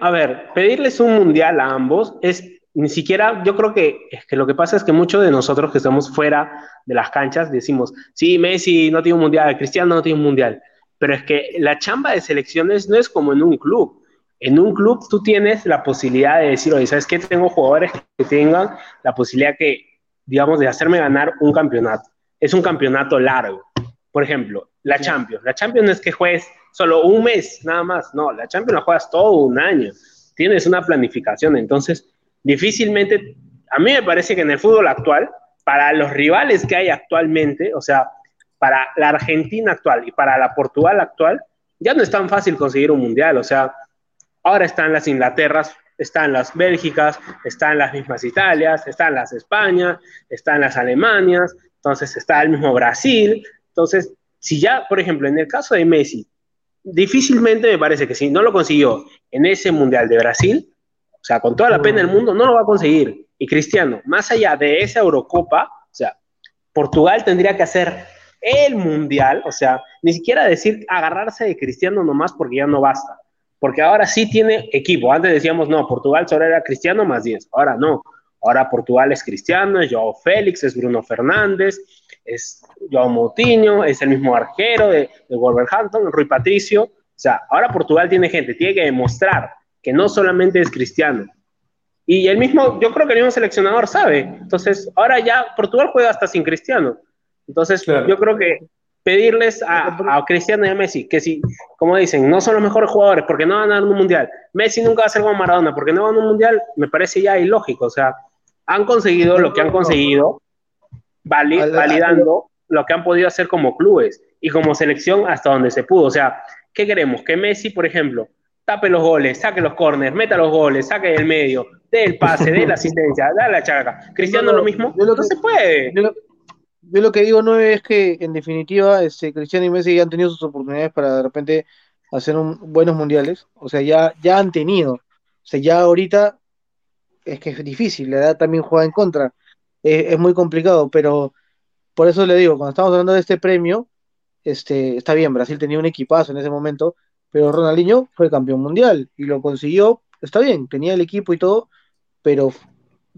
A ver, pedirles un mundial a ambos es ni siquiera. Yo creo que es que lo que pasa es que muchos de nosotros que estamos fuera de las canchas decimos: sí, Messi no tiene un mundial, Cristiano no tiene un mundial. Pero es que la chamba de selecciones no es como en un club. En un club tú tienes la posibilidad de decir, oye, ¿sabes qué? Tengo jugadores que tengan la posibilidad que, digamos, de hacerme ganar un campeonato. Es un campeonato largo. Por ejemplo, la Champions. La Champions no es que juegues solo un mes, nada más. No, la Champions la juegas todo un año. Tienes una planificación. Entonces, difícilmente, a mí me parece que en el fútbol actual, para los rivales que hay actualmente, o sea, para la Argentina actual y para la Portugal actual, ya no es tan fácil conseguir un mundial. O sea, ahora están las Inglaterras, están las Bélgicas, están las mismas Italias, están las España, están las Alemanias, entonces está el mismo Brasil. Entonces, si ya, por ejemplo, en el caso de Messi, difícilmente me parece que si no lo consiguió en ese Mundial de Brasil, o sea, con toda la pena del mundo, no lo va a conseguir. Y Cristiano, más allá de esa Eurocopa, o sea, Portugal tendría que hacer el Mundial, o sea, ni siquiera decir agarrarse de Cristiano nomás porque ya no basta. Porque ahora sí tiene equipo. Antes decíamos, no, Portugal solo era Cristiano más 10. Ahora no. Ahora Portugal es Cristiano, es Joao Félix, es Bruno Fernández, es Joao Moutinho, es el mismo arquero de, de Wolverhampton, Rui Patricio. sea, ahora Portugal tiene gente, tiene que demostrar que no solamente es cristiano. Y el mismo, yo creo que el mismo seleccionador sabe. Entonces, ahora ya Portugal juega hasta sin cristiano. Entonces, yo creo que pedirles a, Cristiano y a Messi, que si, como dicen, no son los mejores jugadores porque no van a ganar un mundial, Messi nunca va a ser como Maradona porque no van a un mundial, me parece ya ilógico. O sea, han conseguido lo que han conseguido, validando lo que han podido hacer como clubes y como selección hasta donde se pudo. O sea, ¿qué queremos? Que Messi, por ejemplo, tape los goles, saque los corners, meta los goles, saque el medio, dé el pase, dé la asistencia, dé la chaca. Cristiano lo mismo, no, se puede. Yo lo que digo no es que en definitiva este, Cristiano y Messi ya han tenido sus oportunidades para de repente hacer buenos mundiales, o sea, ya, ya han tenido, o sea, ya ahorita es que es difícil, la edad también juega en contra, es, muy complicado, pero por eso le digo, cuando estamos hablando de este premio, este, está bien, Brasil tenía un equipazo en ese momento, pero Ronaldinho fue campeón mundial y lo consiguió, está bien, tenía el equipo y todo, pero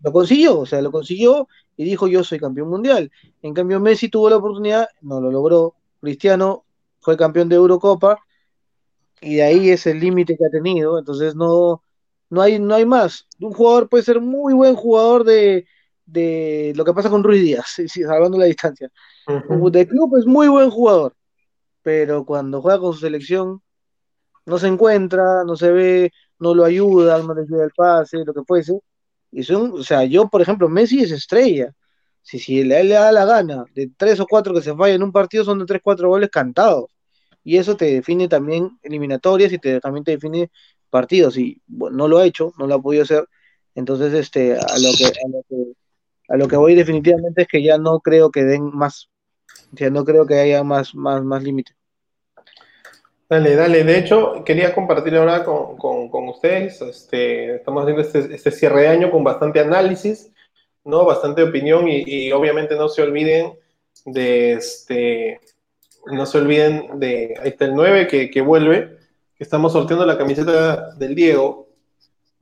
lo consiguió, o sea, lo consiguió y dijo yo soy campeón mundial. En cambio Messi tuvo la oportunidad, no lo logró. Cristiano fue campeón de Eurocopa y de ahí es el límite que ha tenido, entonces no, no, hay, no hay más. Un jugador puede ser muy buen jugador de, de lo que pasa con Ruiz Díaz, salvando la distancia. De club es muy buen jugador, pero cuando juega con su selección no se encuentra, no se ve, no lo ayuda, no le ayuda el pase, lo que fuese. Y son, o sea, yo, por ejemplo, Messi es estrella. Si, si él le da la gana de tres o cuatro que se fallan en un partido, son de tres, cuatro goles cantados. Y eso te define también eliminatorias y te, también te define partidos. Y bueno, no lo ha hecho, no lo ha podido hacer. Entonces, este, a lo que, a lo que, a lo que voy definitivamente es que ya no creo que den más. Ya no creo que haya más, más, más límite. Dale, dale. De hecho, quería compartir ahora con, ustedes. Este, estamos haciendo este, este, cierre de año con bastante análisis, ¿no? Bastante opinión y, obviamente no se olviden de este. No se olviden de. Ahí está el 9 que, vuelve. Que estamos sorteando la camiseta del Diego,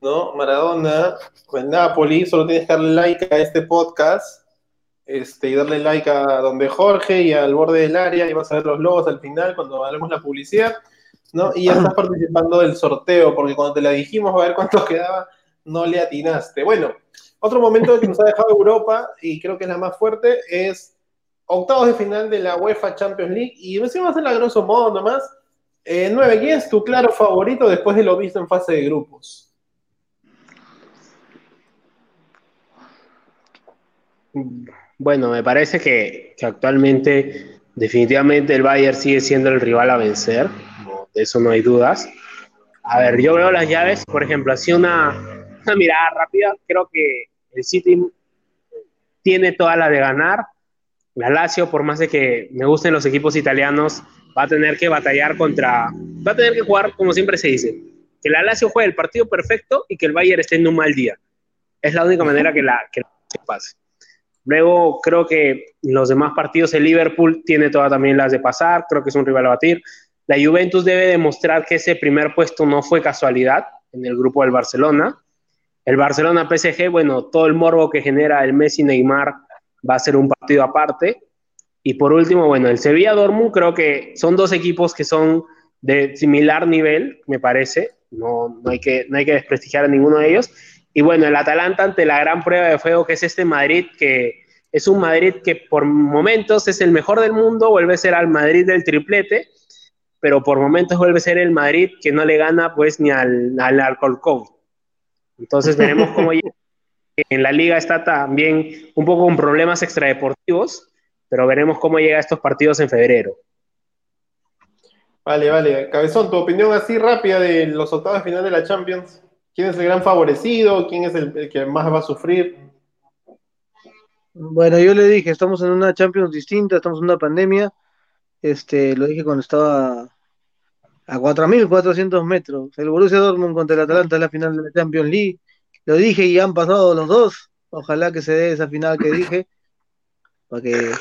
¿no? Maradona, el Napoli. Solo tienes que darle like a este podcast este, y darle like a donde Jorge y al borde del área y vas a ver los logos al final cuando hablemos la publicidad, ¿no? Y ya estás participando del sorteo, porque cuando te la dijimos a ver cuánto quedaba, no le atinaste. Bueno, otro momento que nos ha dejado Europa, y creo que es la más fuerte, es octavos de final de la UEFA Champions League, y decimos en la grosso modo nomás, eh, 9, ¿quién es tu claro favorito después de lo visto en fase de grupos? Bueno, me parece que, actualmente definitivamente el Bayern sigue siendo el rival a vencer, de eso no hay dudas. A ver, yo veo las llaves, por ejemplo, así una, una mirada rápida, creo que el City tiene toda la de ganar. La Lazio, por más de que me gusten los equipos italianos, va a tener que batallar contra, va a tener que jugar como siempre se dice, que la Lazio juegue el partido perfecto y que el Bayern esté en un mal día. Es la única manera que la que pase. Luego creo que los demás partidos el Liverpool tiene todas también las de pasar, creo que es un rival a batir. La Juventus debe demostrar que ese primer puesto no fue casualidad en el grupo del Barcelona. El Barcelona PSG, bueno, todo el morbo que genera el Messi Neymar va a ser un partido aparte. Y por último, bueno, el Sevilla Dortmund creo que son dos equipos que son de similar nivel, me parece. No, no, hay que, no hay que desprestigiar a ninguno de ellos. Y bueno, el Atalanta ante la gran prueba de fuego que es este Madrid, que es un Madrid que por momentos es el mejor del mundo, vuelve a ser al Madrid del triplete, pero por momentos vuelve a ser el Madrid que no le gana pues ni al, al. Entonces veremos cómo llega. En la liga está también un poco con problemas extradeportivos, pero veremos cómo llega a estos partidos en febrero. Vale, vale. Cabezón, tu opinión así rápida de los octavos de final de la Champions. ¿Quién es el gran favorecido? ¿Quién es el, que más va a sufrir? Bueno, yo le dije, estamos en una Champions distinta, estamos en una pandemia. Este, lo dije cuando estaba a 4.400 metros. El Borussia Dortmund contra el Atalanta en la final de la Champions League. Lo dije y han pasado los dos. Ojalá que se dé esa final que dije. Para que,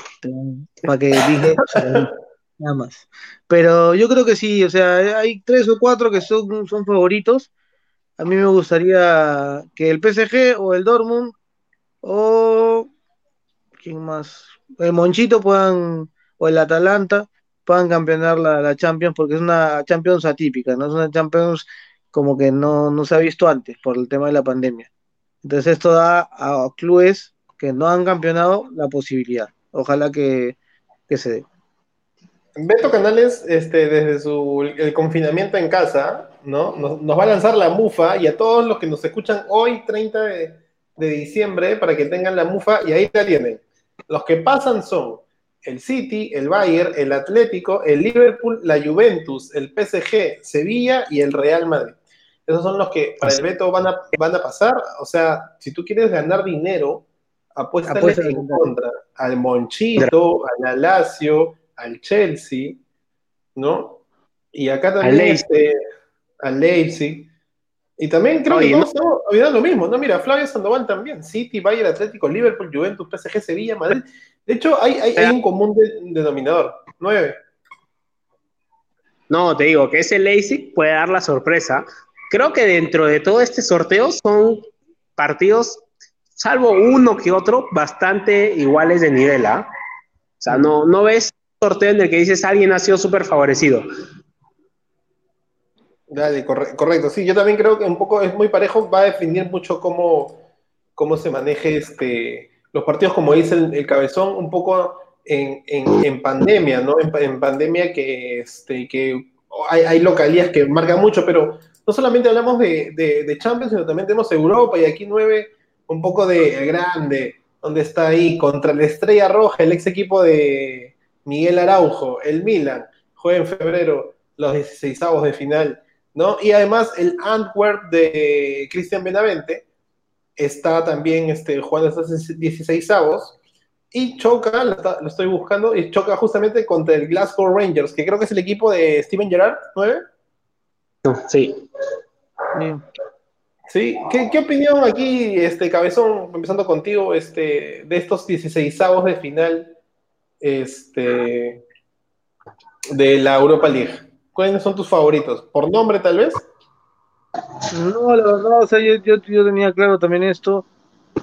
para que dije nada más. Pero yo creo que sí, o sea, hay tres o cuatro que son, son favoritos a mí me gustaría que el PSG o el Dortmund o quién más, el Monchito puedan, o el Atalanta, puedan campeonar la, la Champions, porque es una Champions atípica, ¿no? Es una Champions como que no, no se ha visto antes por el tema de la pandemia. Entonces esto da a clubes que no han campeonado la posibilidad. Ojalá que, que se dé. Beto Canales, este, desde su el confinamiento en casa, ¿no? Nos, nos va a lanzar la mufa y a todos los que nos escuchan hoy, 30 de, de diciembre, para que tengan la mufa, y ahí la tienen. Los que pasan son el City, el Bayern, el Atlético, el Liverpool, la Juventus, el PSG, Sevilla y el Real Madrid. Esos son los que para el Beto van a, van a pasar. O sea, si tú quieres ganar dinero, Apuéstale en contra al Monchito, al Lazio, al Chelsea, ¿no? Y acá también este, al Leipzig. Y también creo Oye, que no- todos estamos olvidando lo mismo, ¿no? Mira, Flavio Sandoval también, City, Bayern, Atlético, Liverpool, Juventus, PSG, Sevilla, Madrid. De hecho, hay, hay, hay un común de- denominador, nueve. No, te digo que ese Leipzig puede dar la sorpresa. Creo que dentro de todo este sorteo son partidos, salvo uno que otro, bastante iguales de nivel, ¿ah? O sea, no, no ves un sorteo en el que dices alguien ha sido súper favorecido. Dale, corre- correcto. Sí, yo también creo que un poco es muy parejo, va a definir mucho cómo, cómo se maneje este, los partidos, como dice el, cabezón, un poco en, en- pandemia, ¿no? En, pa- en pandemia que, este, que hay, localías que marcan mucho, pero no solamente hablamos de Champions, sino también tenemos Europa y aquí nueve, un poco de grande, donde está ahí contra la Estrella Roja, el ex equipo de Miguel Araujo, el Milan, juega en febrero los 16 de final. ¿No? Y además el Antwerp de Cristian Benavente está también este, jugando estos 16 avos y choca, lo, está- lo estoy buscando, y choca justamente contra el Glasgow Rangers, que creo que es el equipo de Steven Gerrard, ¿nueve? Sí. Sí. ¿Sí? ¿Qué, qué opinión aquí, este Cabezón, empezando contigo, este, de estos 16 avos de final este, de la Europa League? ¿Cuáles son tus favoritos? ¿Por nombre tal vez? No, la verdad, o sea, yo, yo, yo tenía claro también esto.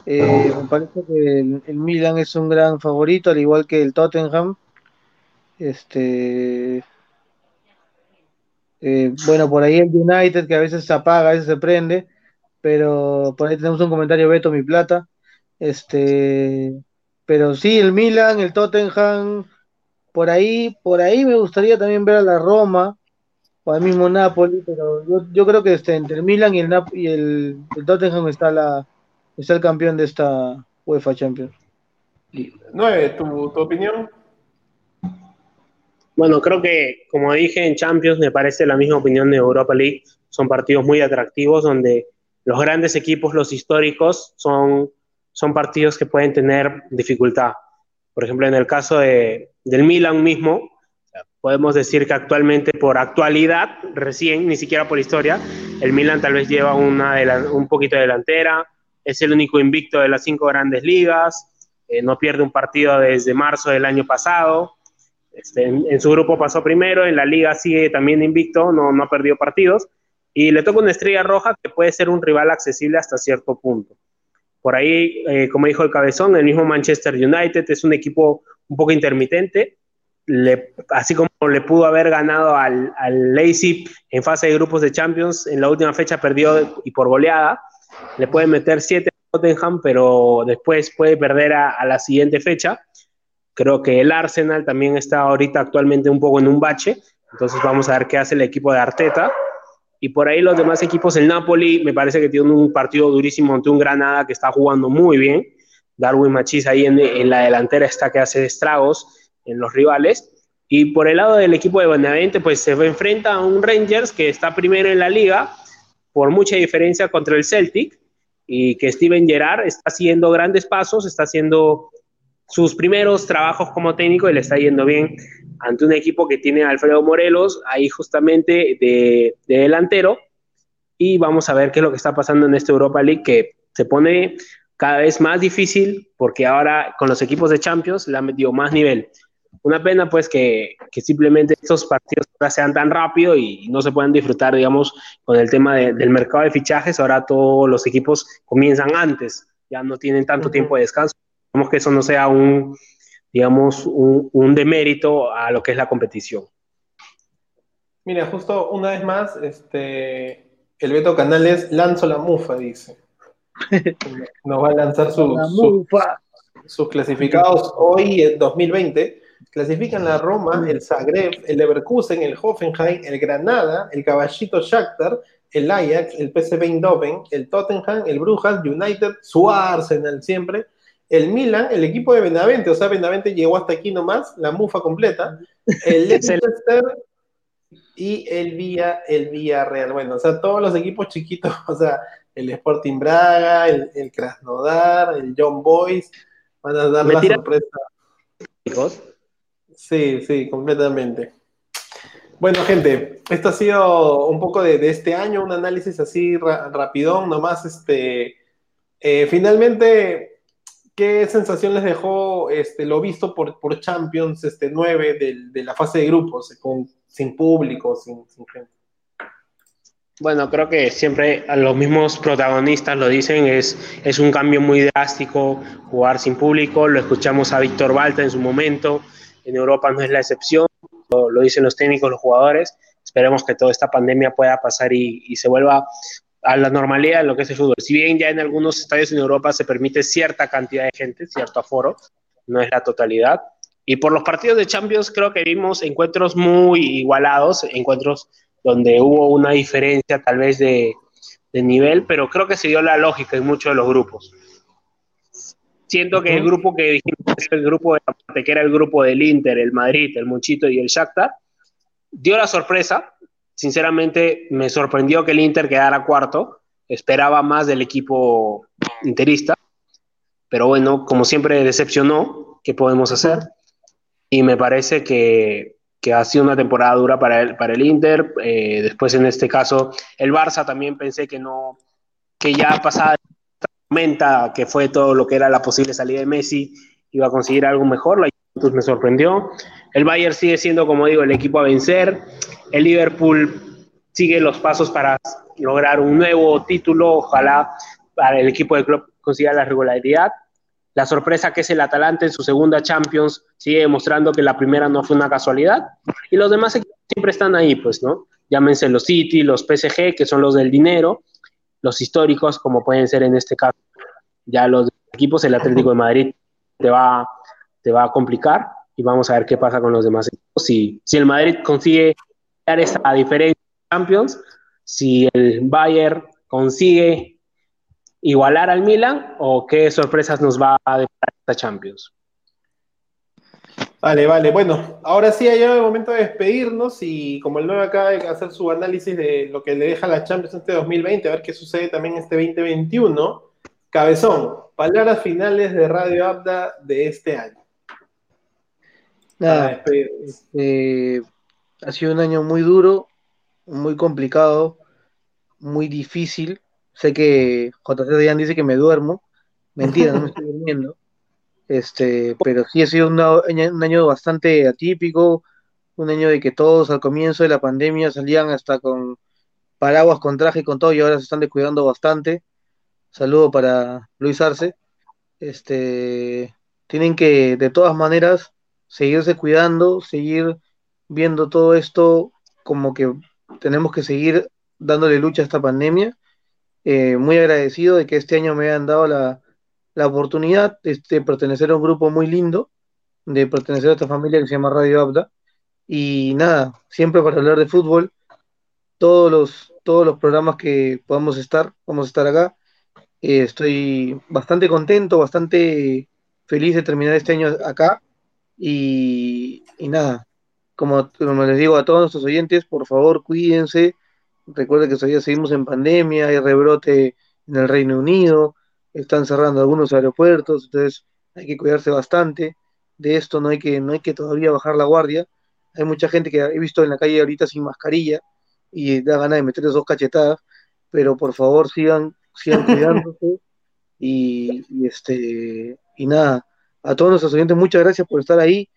Eh, me parece que el, Milan es un gran favorito, al igual que el Tottenham. Este, eh, bueno, por ahí el United, que a veces se apaga, a veces se prende, pero por ahí tenemos un comentario, Beto, mi plata. Este, pero sí, el Milan, el Tottenham, por ahí, por ahí me gustaría también ver a la Roma o al mismo Napoli, pero yo, yo creo que este, entre el Milan y el, Nap- y el, el Tottenham está, la, está el campeón de esta UEFA Champions. Nueve, ¿tu, tu opinión? Bueno, creo que, como dije en Champions, me parece la misma opinión de Europa League. Son partidos muy atractivos donde los grandes equipos, los históricos, son, son partidos que pueden tener dificultad. Por ejemplo, en el caso de, del Milan mismo, podemos decir que actualmente, por actualidad, recién, ni siquiera por historia, el Milan tal vez lleva una un poquito de delantera, es el único invicto de las cinco grandes ligas, eh, no pierde un partido desde marzo del año pasado. Este, en, en su grupo pasó primero, en la liga sigue también invicto, no, no ha perdido partidos. Y le toca una estrella roja que puede ser un rival accesible hasta cierto punto. Por ahí, eh, como dijo el cabezón, el mismo Manchester United es un equipo un poco intermitente. Así como le pudo haber ganado al, al Leipzig en fase de grupos de Champions, en la última fecha perdió y por goleada. Le puede meter siete a Tottenham, pero después puede perder a, la siguiente fecha. Creo que el Arsenal también está ahorita actualmente un poco en un bache. Entonces vamos a ver qué hace el equipo de Arteta. Y por ahí los demás equipos, el Napoli, me parece que tiene un partido durísimo ante un Granada que está jugando muy bien. Darwin Machís ahí en la delantera está que hace estragos en los rivales. Y por el lado del equipo de Benavente, pues se enfrenta a un Rangers que está primero en la liga por mucha diferencia contra el Celtic y que Steven Gerrard está haciendo grandes pasos, está haciendo sus primeros trabajos como técnico y le está yendo bien ante un equipo que tiene Alfredo Morelos ahí justamente de, de delantero y vamos a ver qué es lo que está pasando en esta Europa League que se pone cada vez más difícil porque ahora con los equipos de Champions le han metido más nivel. Una pena pues que, que simplemente estos partidos ahora sean tan rápido y no se puedan disfrutar, digamos, con el tema de- del mercado de fichajes. Ahora todos los equipos comienzan antes, ya no tienen tanto tiempo de descanso. Esperemos que eso no sea un, digamos, un, un demérito a lo que es la competición. Mira, justo una vez más, este, el Beto Canales lanzó la mufa, dice. Nos va a lanzar su- La su- sus clasificados hoy en 2020. Clasifican la Roma, el Zagreb, el Leverkusen, el Hoffenheim, el Granada, el Caballito Shakhtar, el Ajax, el PSV Eindhoven, el Tottenham, el Brujas, United, su Arsenal siempre, el Milan, el equipo de Benavente, o sea, Benavente llegó hasta aquí nomás, la mufa completa, el Leicester y el Villa, el Villarreal. Bueno, o sea, todos los equipos chiquitos, o sea, el Sporting Braga, el, el Krasnodar, el John Boys, van a dar la sorpresa. Chicos, Sí, sí, completamente. Bueno, gente, esto ha sido un poco de, de este año, un análisis así ra- rapidón, nomás, este, eh, finalmente, ¿qué sensación les dejó este, lo visto por, por Champions este, 9 del- de la fase de grupos, con, sin público, sin, sin gente? Bueno, creo que siempre a los mismos protagonistas lo dicen, es, es un cambio muy drástico jugar sin público, lo escuchamos a Víctor Balta en su momento, en Europa no es la excepción, lo, lo dicen los técnicos, los jugadores, esperemos que toda esta pandemia pueda pasar y, y se vuelva a la normalidad en lo que es el fútbol. Si bien ya en algunos estadios en Europa se permite cierta cantidad de gente, cierto aforo, no es la totalidad. Y por los partidos de Champions creo que vimos encuentros muy igualados, encuentros donde hubo una diferencia tal vez de, de nivel, pero creo que se dio la lógica en muchos de los grupos. Siento que el grupo que dijimos es el grupo de la parte, que era el grupo del Inter, el Madrid, el Muchito y el Shakhtar, dio la sorpresa. Sinceramente, me sorprendió que el Inter quedara cuarto. Esperaba más del equipo interista. Pero bueno, como siempre, decepcionó. ¿Qué podemos hacer? Y me parece que, que ha sido una temporada dura para el, para el Inter. Eh, después, en este caso, el Barça también pensé que no, que ya pasada que fue todo lo que era la posible salida de Messi, iba a conseguir algo mejor. La Juventus me sorprendió. El Bayern sigue siendo, como digo, el equipo a vencer. El Liverpool sigue los pasos para lograr un nuevo título. Ojalá para el equipo de club consiga la regularidad. La sorpresa que es el Atalanta en su segunda Champions sigue demostrando que la primera no fue una casualidad. Y los demás equipos siempre están ahí, pues, ¿no? Llámense los City, los PSG, que son los del dinero, los históricos, como pueden ser en este caso. Ya los equipos, el Atlético de Madrid te va, te va a complicar y vamos a ver qué pasa con los demás equipos. Si, si el Madrid consigue dar esa diferencia en Champions, si el Bayern consigue igualar al Milan o qué sorpresas nos va a deparar esta Champions. Vale, vale. Bueno, ahora sí ha llegado el momento de despedirnos y como el 9 acaba de hacer su análisis de lo que le deja la Champions este 2020, a ver qué sucede también este 2021. Cabezón, palabras finales de Radio Abda de este año. Nada, eh, ha sido un año muy duro, muy complicado, muy difícil. Sé que JC Dayan dice que me duermo. Mentira, no me estoy durmiendo. Este, pero sí ha sido un año bastante atípico, un año de que todos al comienzo de la pandemia salían hasta con paraguas, con traje y con todo, y ahora se están descuidando bastante. Saludo para Luis Arce. Este, tienen que, de todas maneras, seguirse cuidando, seguir viendo todo esto como que tenemos que seguir dándole lucha a esta pandemia. Eh, muy agradecido de que este año me hayan dado la, la oportunidad de, de pertenecer a un grupo muy lindo, de pertenecer a esta familia que se llama Radio Abda. Y nada, siempre para hablar de fútbol, todos los, todos los programas que podamos estar, vamos a estar acá. Eh, estoy bastante contento, bastante feliz de terminar este año acá. Y, y nada, como, como les digo a todos nuestros oyentes, por favor cuídense. Recuerden que todavía seguimos en pandemia, hay rebrote en el Reino Unido, están cerrando algunos aeropuertos, entonces hay que cuidarse bastante de esto, no hay que, no hay que todavía bajar la guardia. Hay mucha gente que he visto en la calle ahorita sin mascarilla y da ganas de meterles dos cachetadas, pero por favor sigan, sigan cuidándose y, y este y nada, a todos nuestros oyentes muchas gracias por estar ahí.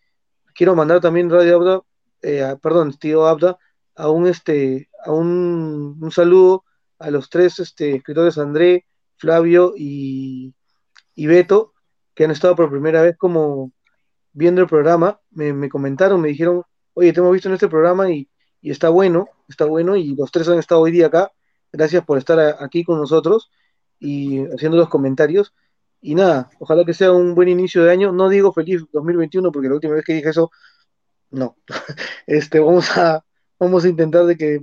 Quiero mandar también Radio Abda, eh, a- perdón, tío Abda, a un este, a un, un saludo a los tres este, escritores André, Flavio y, y Beto, que han estado por primera vez como viendo el programa, me, me comentaron, me dijeron, oye, te hemos visto en este programa y, y está bueno, está bueno, y los tres han estado hoy día acá. Gracias por estar aquí con nosotros y haciendo los comentarios. Y nada, ojalá que sea un buen inicio de año. No digo feliz 2021 porque la última vez que dije eso, no. Este, vamos a, vamos a intentar de que eh,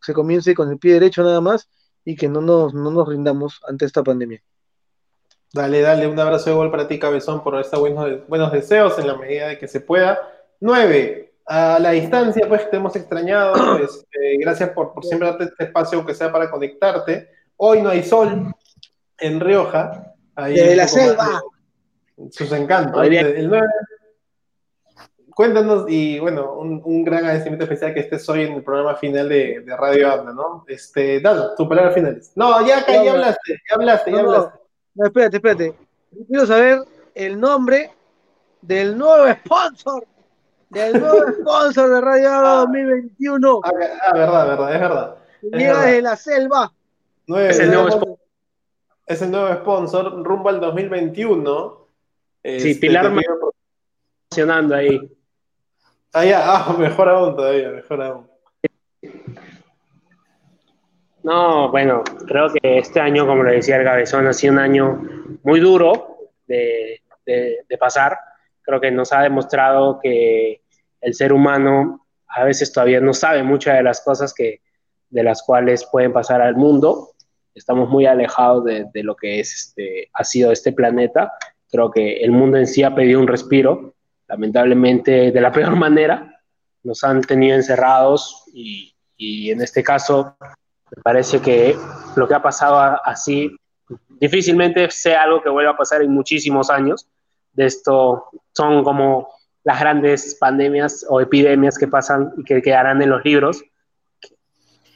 se comience con el pie derecho nada más y que no nos, no nos rindamos ante esta pandemia. Dale, dale, un abrazo de gol para ti, Cabezón, por estos buenos, buenos deseos en la medida de que se pueda. Nueve, a la distancia, pues te hemos extrañado. este, gracias por, por siempre darte este espacio, aunque sea para conectarte. Hoy no hay sol en Rioja. Ahí Desde la selva. de Sus encantos. Hoy día- El 9. Cuéntanos, y bueno, un, un gran agradecimiento especial que estés hoy en el programa final de, de Radio Habla, ¿no? Este, Dan, tu palabra final. No, ya, acá, ya hablaste, ya hablaste, ya No, hablaste. no, espérate, espérate. Yo Quiero saber el nombre del nuevo sponsor, del nuevo sponsor de Radio Habla 2021. Ah, ah, verdad, verdad, es verdad. es Llega verdad. desde la selva. Es el nuevo tenemos- es el nuevo sponsor rumbo al 2021. Sí, Este, Pilar me- Funcionando ahí. Ah, ya, ah, mejor aún todavía, mejor aún. No, bueno, creo que este año, como le decía el Cabezón, ha sido un año muy duro de, de- de pasar. Creo que nos ha demostrado que el ser humano a veces todavía no sabe muchas de las cosas que, de las cuales pueden pasar al mundo. Estamos muy alejados de, de lo que es este, ha sido este planeta. Creo que el mundo en sí ha pedido un respiro, lamentablemente de la peor manera. Nos han tenido encerrados y, y en este caso me parece que lo que ha pasado así difícilmente sea algo que vuelva a pasar en muchísimos años. De esto son como las grandes pandemias o epidemias que pasan y que quedarán en los libros.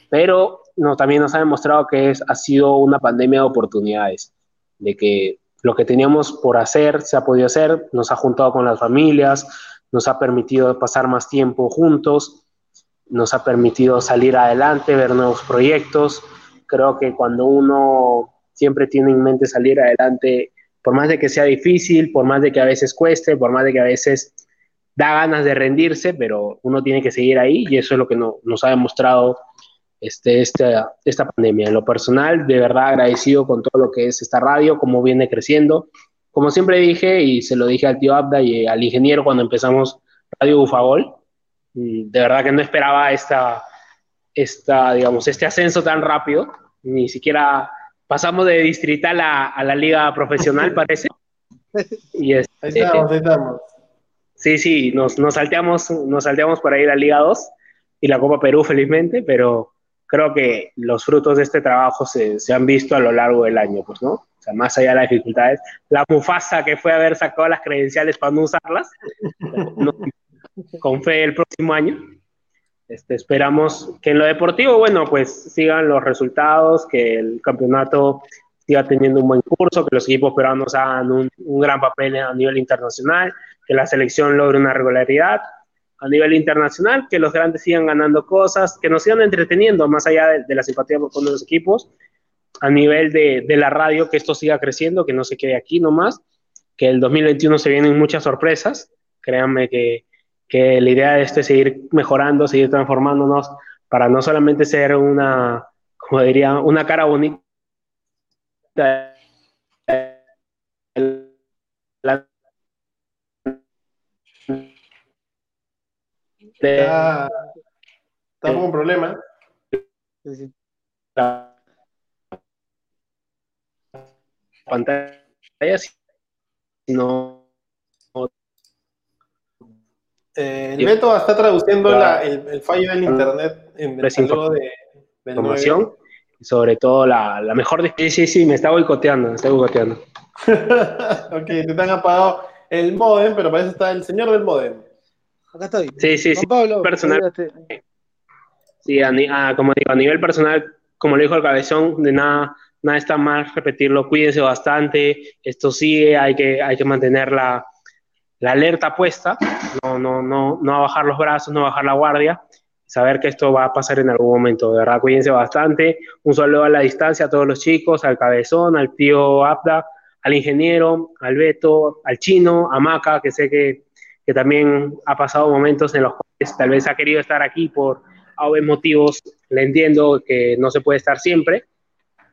Pero no, también nos ha demostrado que es, ha sido una pandemia de oportunidades, de que lo que teníamos por hacer se ha podido hacer, nos ha juntado con las familias, nos ha permitido pasar más tiempo juntos, nos ha permitido salir adelante, ver nuevos proyectos. Creo que cuando uno siempre tiene en mente salir adelante, por más de que sea difícil, por más de que a veces cueste, por más de que a veces da ganas de rendirse, pero uno tiene que seguir ahí y eso es lo que no, nos ha demostrado este, esta, esta pandemia. En lo personal, de verdad agradecido con todo lo que es esta radio, cómo viene creciendo. Como siempre dije, y se lo dije al tío Abda y al ingeniero cuando empezamos Radio Bufagol, mm, de verdad que no esperaba esta, esta, digamos, este ascenso tan rápido, ni siquiera pasamos de distrital a, a la liga profesional, parece. Y este, Ahí estamos, ahí estamos. Sí, sí, nos, nos, salteamos, nos salteamos para ir a Liga 2 y la Copa Perú, felizmente, pero creo que los frutos de este trabajo se, se, han visto a lo largo del año, pues, ¿no? O sea, más allá de las dificultades. La Mufasa que fue haber sacado las credenciales para no usarlas, no, con fe el próximo año. Este, esperamos que en lo deportivo, bueno, pues sigan los resultados, que el campeonato siga teniendo un buen curso, que los equipos peruanos hagan un, gran papel a nivel internacional, que la selección logre una regularidad a nivel internacional, que los grandes sigan ganando cosas, que nos sigan entreteniendo más allá de, de la simpatía con los equipos, a nivel de, de, la radio, que esto siga creciendo, que no se quede aquí nomás, que el 2021 se vienen muchas sorpresas, créanme que, que la idea de esto es seguir mejorando, seguir transformándonos para no solamente ser una, como diría, una cara bonita la Está, está con un problema. Sí, sí. La pantalla, sino eh, el Beto está traduciendo la, el, el, fallo del internet en el de, de información sobre todo la, la mejor de... sí, sí, sí, me está boicoteando, me está boicoteando. ok, te han apagado el modem, pero parece que está el señor del modem. Acá estoy. Sí, sí, sí. Pablo, personal. Sí, a, a, como digo, a nivel personal, como le dijo el cabezón, de nada, nada está más repetirlo, cuídense bastante, esto sigue, hay que, hay que mantener la, la alerta puesta, no, no, no, no bajar los brazos, no bajar la guardia, saber que esto va a pasar en algún momento, de verdad, cuídense bastante, un saludo a la distancia a todos los chicos, al cabezón, al tío Abda, al ingeniero, al Beto, al chino, a Maca, que sé que que también ha pasado momentos en los cuales tal vez ha querido estar aquí por obvios motivos, le entiendo que no se puede estar siempre,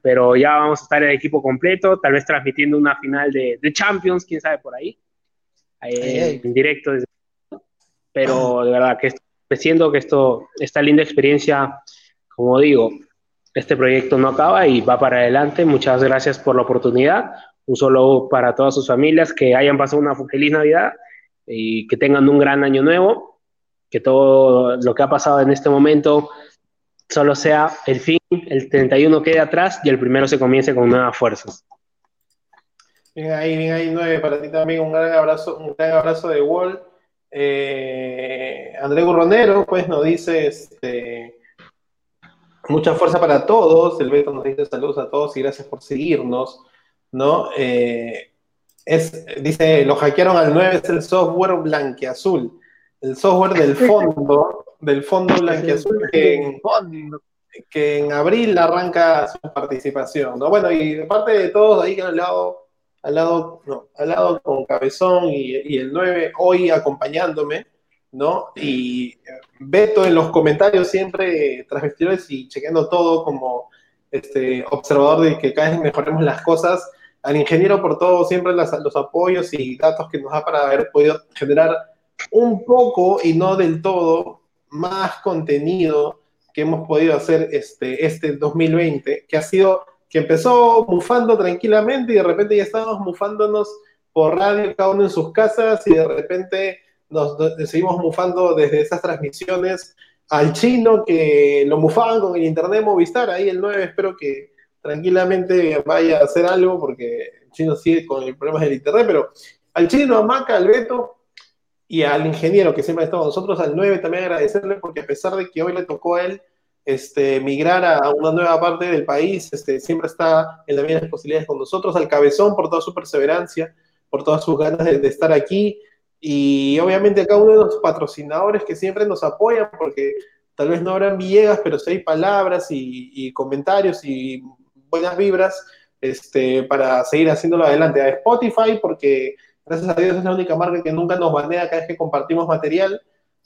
pero ya vamos a estar el equipo completo, tal vez transmitiendo una final de, de Champions, quién sabe por ahí, eh, en directo. Desde... Pero de verdad que siento que esto, esta linda experiencia, como digo, este proyecto no acaba y va para adelante. Muchas gracias por la oportunidad. Un solo para todas sus familias, que hayan pasado una feliz Navidad y que tengan un gran año nuevo, que todo lo que ha pasado en este momento solo sea el fin, el 31 quede atrás y el primero se comience con nuevas fuerzas. Bien ahí, bien ahí, nueve, para ti también un gran abrazo, un gran abrazo de Wall. Eh, André Gurronero, pues nos dice este, mucha fuerza para todos. El Beto nos dice saludos a todos y gracias por seguirnos. ¿no? Eh, es, dice, lo hackearon al 9, es el software blanqueazul. El software del fondo, del fondo blanqueazul que en, que en abril arranca su participación. ¿no? Bueno, y de parte de todos ahí que han hablado al lado, no, al lado con Cabezón y, el 9 hoy acompañándome, ¿no? Y Beto en los comentarios siempre tras vestidores y chequeando todo como este observador de que cada vez mejoremos las cosas. Al ingeniero por todo, siempre los apoyos y datos que nos da para haber podido generar un poco y no del todo más contenido que hemos podido hacer este, este 2020, que ha sido que empezó mufando tranquilamente y de repente ya estábamos mufándonos por radio, cada uno en sus casas, y de repente nos, seguimos mufando desde esas transmisiones al chino que lo mufaban con el internet Movistar, ahí el 9 espero que tranquilamente vaya a hacer algo porque el chino sigue con el problema del internet, pero al chino, a Maca, al Beto y al ingeniero que siempre ha estado con nosotros, al 9 también agradecerle porque a pesar de que hoy le tocó a él este, migrar a una nueva parte del país, este, siempre está en la medida de las posibilidades con nosotros, al cabezón por toda su perseverancia, por todas sus ganas de, estar aquí, y obviamente a cada uno de los patrocinadores que siempre nos apoyan, porque tal vez no habrán Villegas, pero sí hay palabras y, comentarios y buenas vibras este, para seguir haciéndolo adelante. A Spotify, porque gracias a Dios es la única marca que nunca nos banea cada vez que compartimos material,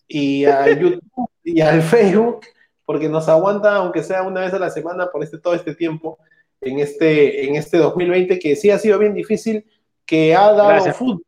y a YouTube y al Facebook porque nos aguanta, aunque sea una vez a la semana, por este, todo este tiempo, en este, en este 2020, que sí ha sido bien difícil, que ha dado fútbol,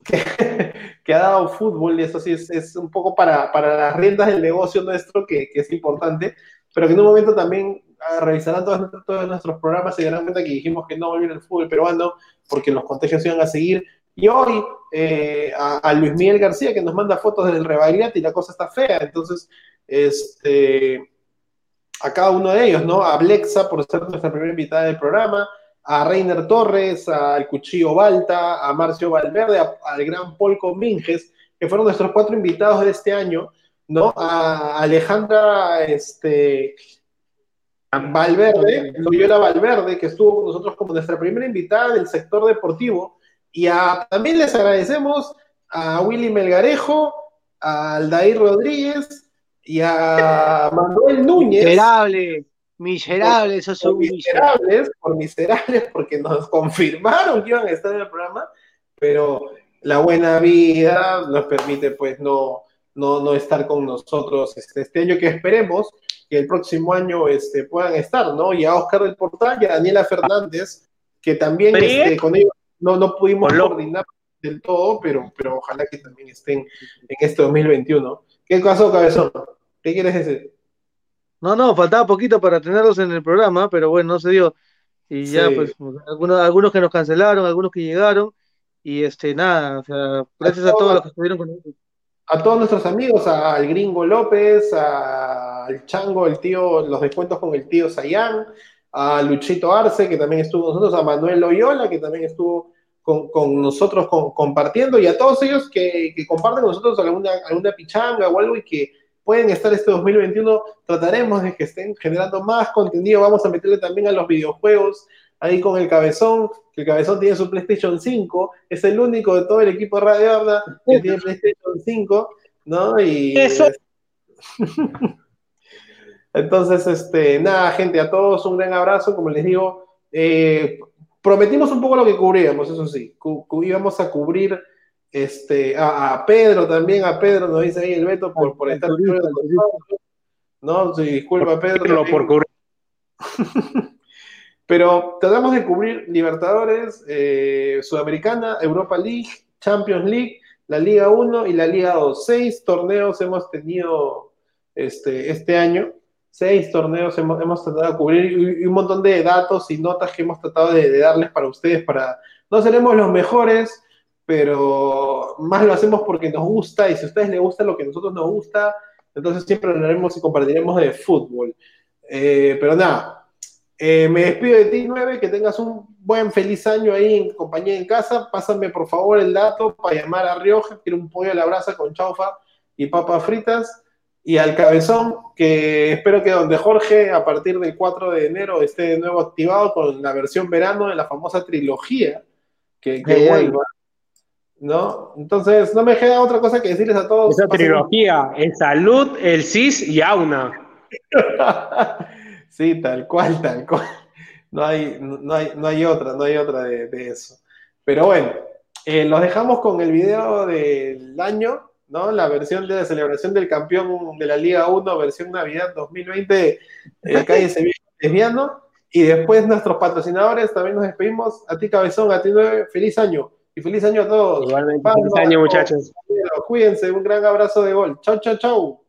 que, ha dado fútbol, y eso sí es, un poco para, para, las riendas del negocio nuestro, que, que, es importante, pero que en un momento también ah, revisarán todos, todos nuestros programas y darán cuenta que dijimos que no volviera el fútbol peruano, porque los contagios iban a seguir, y hoy eh, a, Luis Miguel García que nos manda fotos del Rebagliati y la cosa está fea. Entonces, este, a cada uno de ellos, ¿no? A Blexa por ser nuestra primera invitada del programa, a Reiner Torres, al Cuchillo Balta, a Marcio Valverde, al gran Polco Minges, que fueron nuestros cuatro invitados de este año, ¿no? A Alejandra este, Valverde, Loyola Valverde, que estuvo con nosotros como nuestra primera invitada del sector deportivo, y también les agradecemos a Willy Melgarejo, a Aldair Rodríguez y a Manuel Núñez. Miserable, miserable, esos son miserables, por miserables, porque nos confirmaron que iban a estar en el programa, pero la buena vida nos permite pues no, no, no estar con nosotros este, este, año que esperemos que el próximo año este, puedan estar, ¿no? Y a Oscar del Portal y a Daniela Fernández, que también este, con ellos no, no pudimos coordinar del todo, pero, pero ojalá que también estén en este 2021. ¿Qué pasó, Cabezón? ¿Qué quieres decir? No, no, faltaba poquito para tenerlos en el programa, pero bueno, no se dio. Y ya, pues, algunos, algunos que nos cancelaron, algunos que llegaron, y este, nada, o sea, gracias a, todos los que estuvieron con nosotros. A todos nuestros amigos, al Gringo López, al Chango, el tío, los descuentos con el tío Sayán, a Luchito Arce, que también estuvo con nosotros, a Manuel Loyola, que también estuvo con, nosotros compartiendo, y a todos ellos que, comparten con nosotros alguna, alguna pichanga o algo y que pueden estar este 2021, trataremos de que estén generando más contenido, vamos a meterle también a los videojuegos, ahí con el Cabezón, que el Cabezón tiene su PlayStation 5, es el único de todo el equipo de Radio Arda que tiene PlayStation 5, ¿no? Y... Eso. Entonces, este, nada, gente, a todos un gran abrazo, como les digo, eh, prometimos un poco lo que cubríamos, eso sí, íbamos a cubrir Este, a, a Pedro también, a Pedro nos dice ahí el veto por, por estar. No, sí, disculpa Pedro. Por cubrir. Pero tratamos de cubrir Libertadores, eh, Sudamericana, Europa League, Champions League, la Liga 1 y la Liga 2. Seis torneos hemos tenido este, este año. Seis torneos hemos, hemos tratado de cubrir y, un montón de datos y notas que hemos tratado de, de darles para ustedes. Para... No seremos los mejores, pero más lo hacemos porque nos gusta y si a ustedes les gusta lo que a nosotros nos gusta, entonces siempre hablaremos y compartiremos de fútbol. Eh, pero nada, eh, me despido de ti, 9, que tengas un buen, feliz año ahí en compañía en casa. Pásame por favor el dato para llamar a Rioja, quiero un pollo a la brasa con chaufa y papas fritas. Y al cabezón, que espero que donde Jorge, a partir del 4 de enero, esté de nuevo activado con la versión verano de la famosa trilogía que, vuelva. ¿No? Entonces, no me queda otra cosa que decirles a todos. Esa trilogía, el Salud, el CIS y Auna. sí, tal cual, tal cual. No hay, no hay, no hay otra, no hay otra de, de eso. Pero bueno, eh, los dejamos con el video del año, ¿no? La versión de la celebración del campeón de la Liga 1, versión Navidad 2020, eh, calle Sevilla Lesbiano. Y después nuestros patrocinadores, también nos despedimos. A ti, Cabezón, a ti, Nueve, feliz año. Y feliz año a todos. Igualmente, feliz año, muchachos. Cuídense, un gran abrazo de gol. Chau, chau, chau.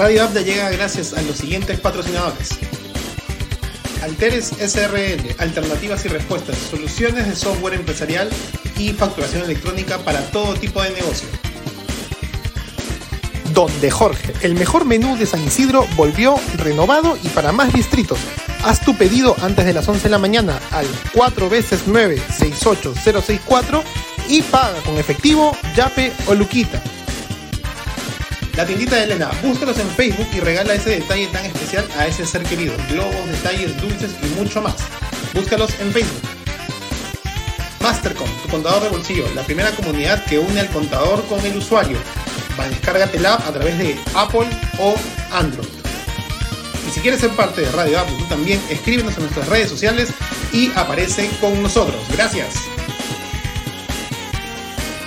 Radio Abda llega gracias a los siguientes patrocinadores. Alteres SRL, alternativas y respuestas, soluciones de software empresarial y facturación electrónica para todo tipo de negocio. Donde Jorge, el mejor menú de San Isidro volvió renovado y para más distritos. Haz tu pedido antes de las 11 de la mañana al 4 veces 9 68064 y paga con efectivo, yape o luquita. La tiendita de Elena, búscalos en Facebook y regala ese detalle tan especial a ese ser querido. Globos, detalles, dulces y mucho más. Búscalos en Facebook. Mastercom, tu contador de bolsillo, la primera comunidad que une al contador con el usuario. Va, descárgate la app a través de Apple o Android. Y si quieres ser parte de Radio Apple, tú también escríbenos en nuestras redes sociales y aparece con nosotros. Gracias.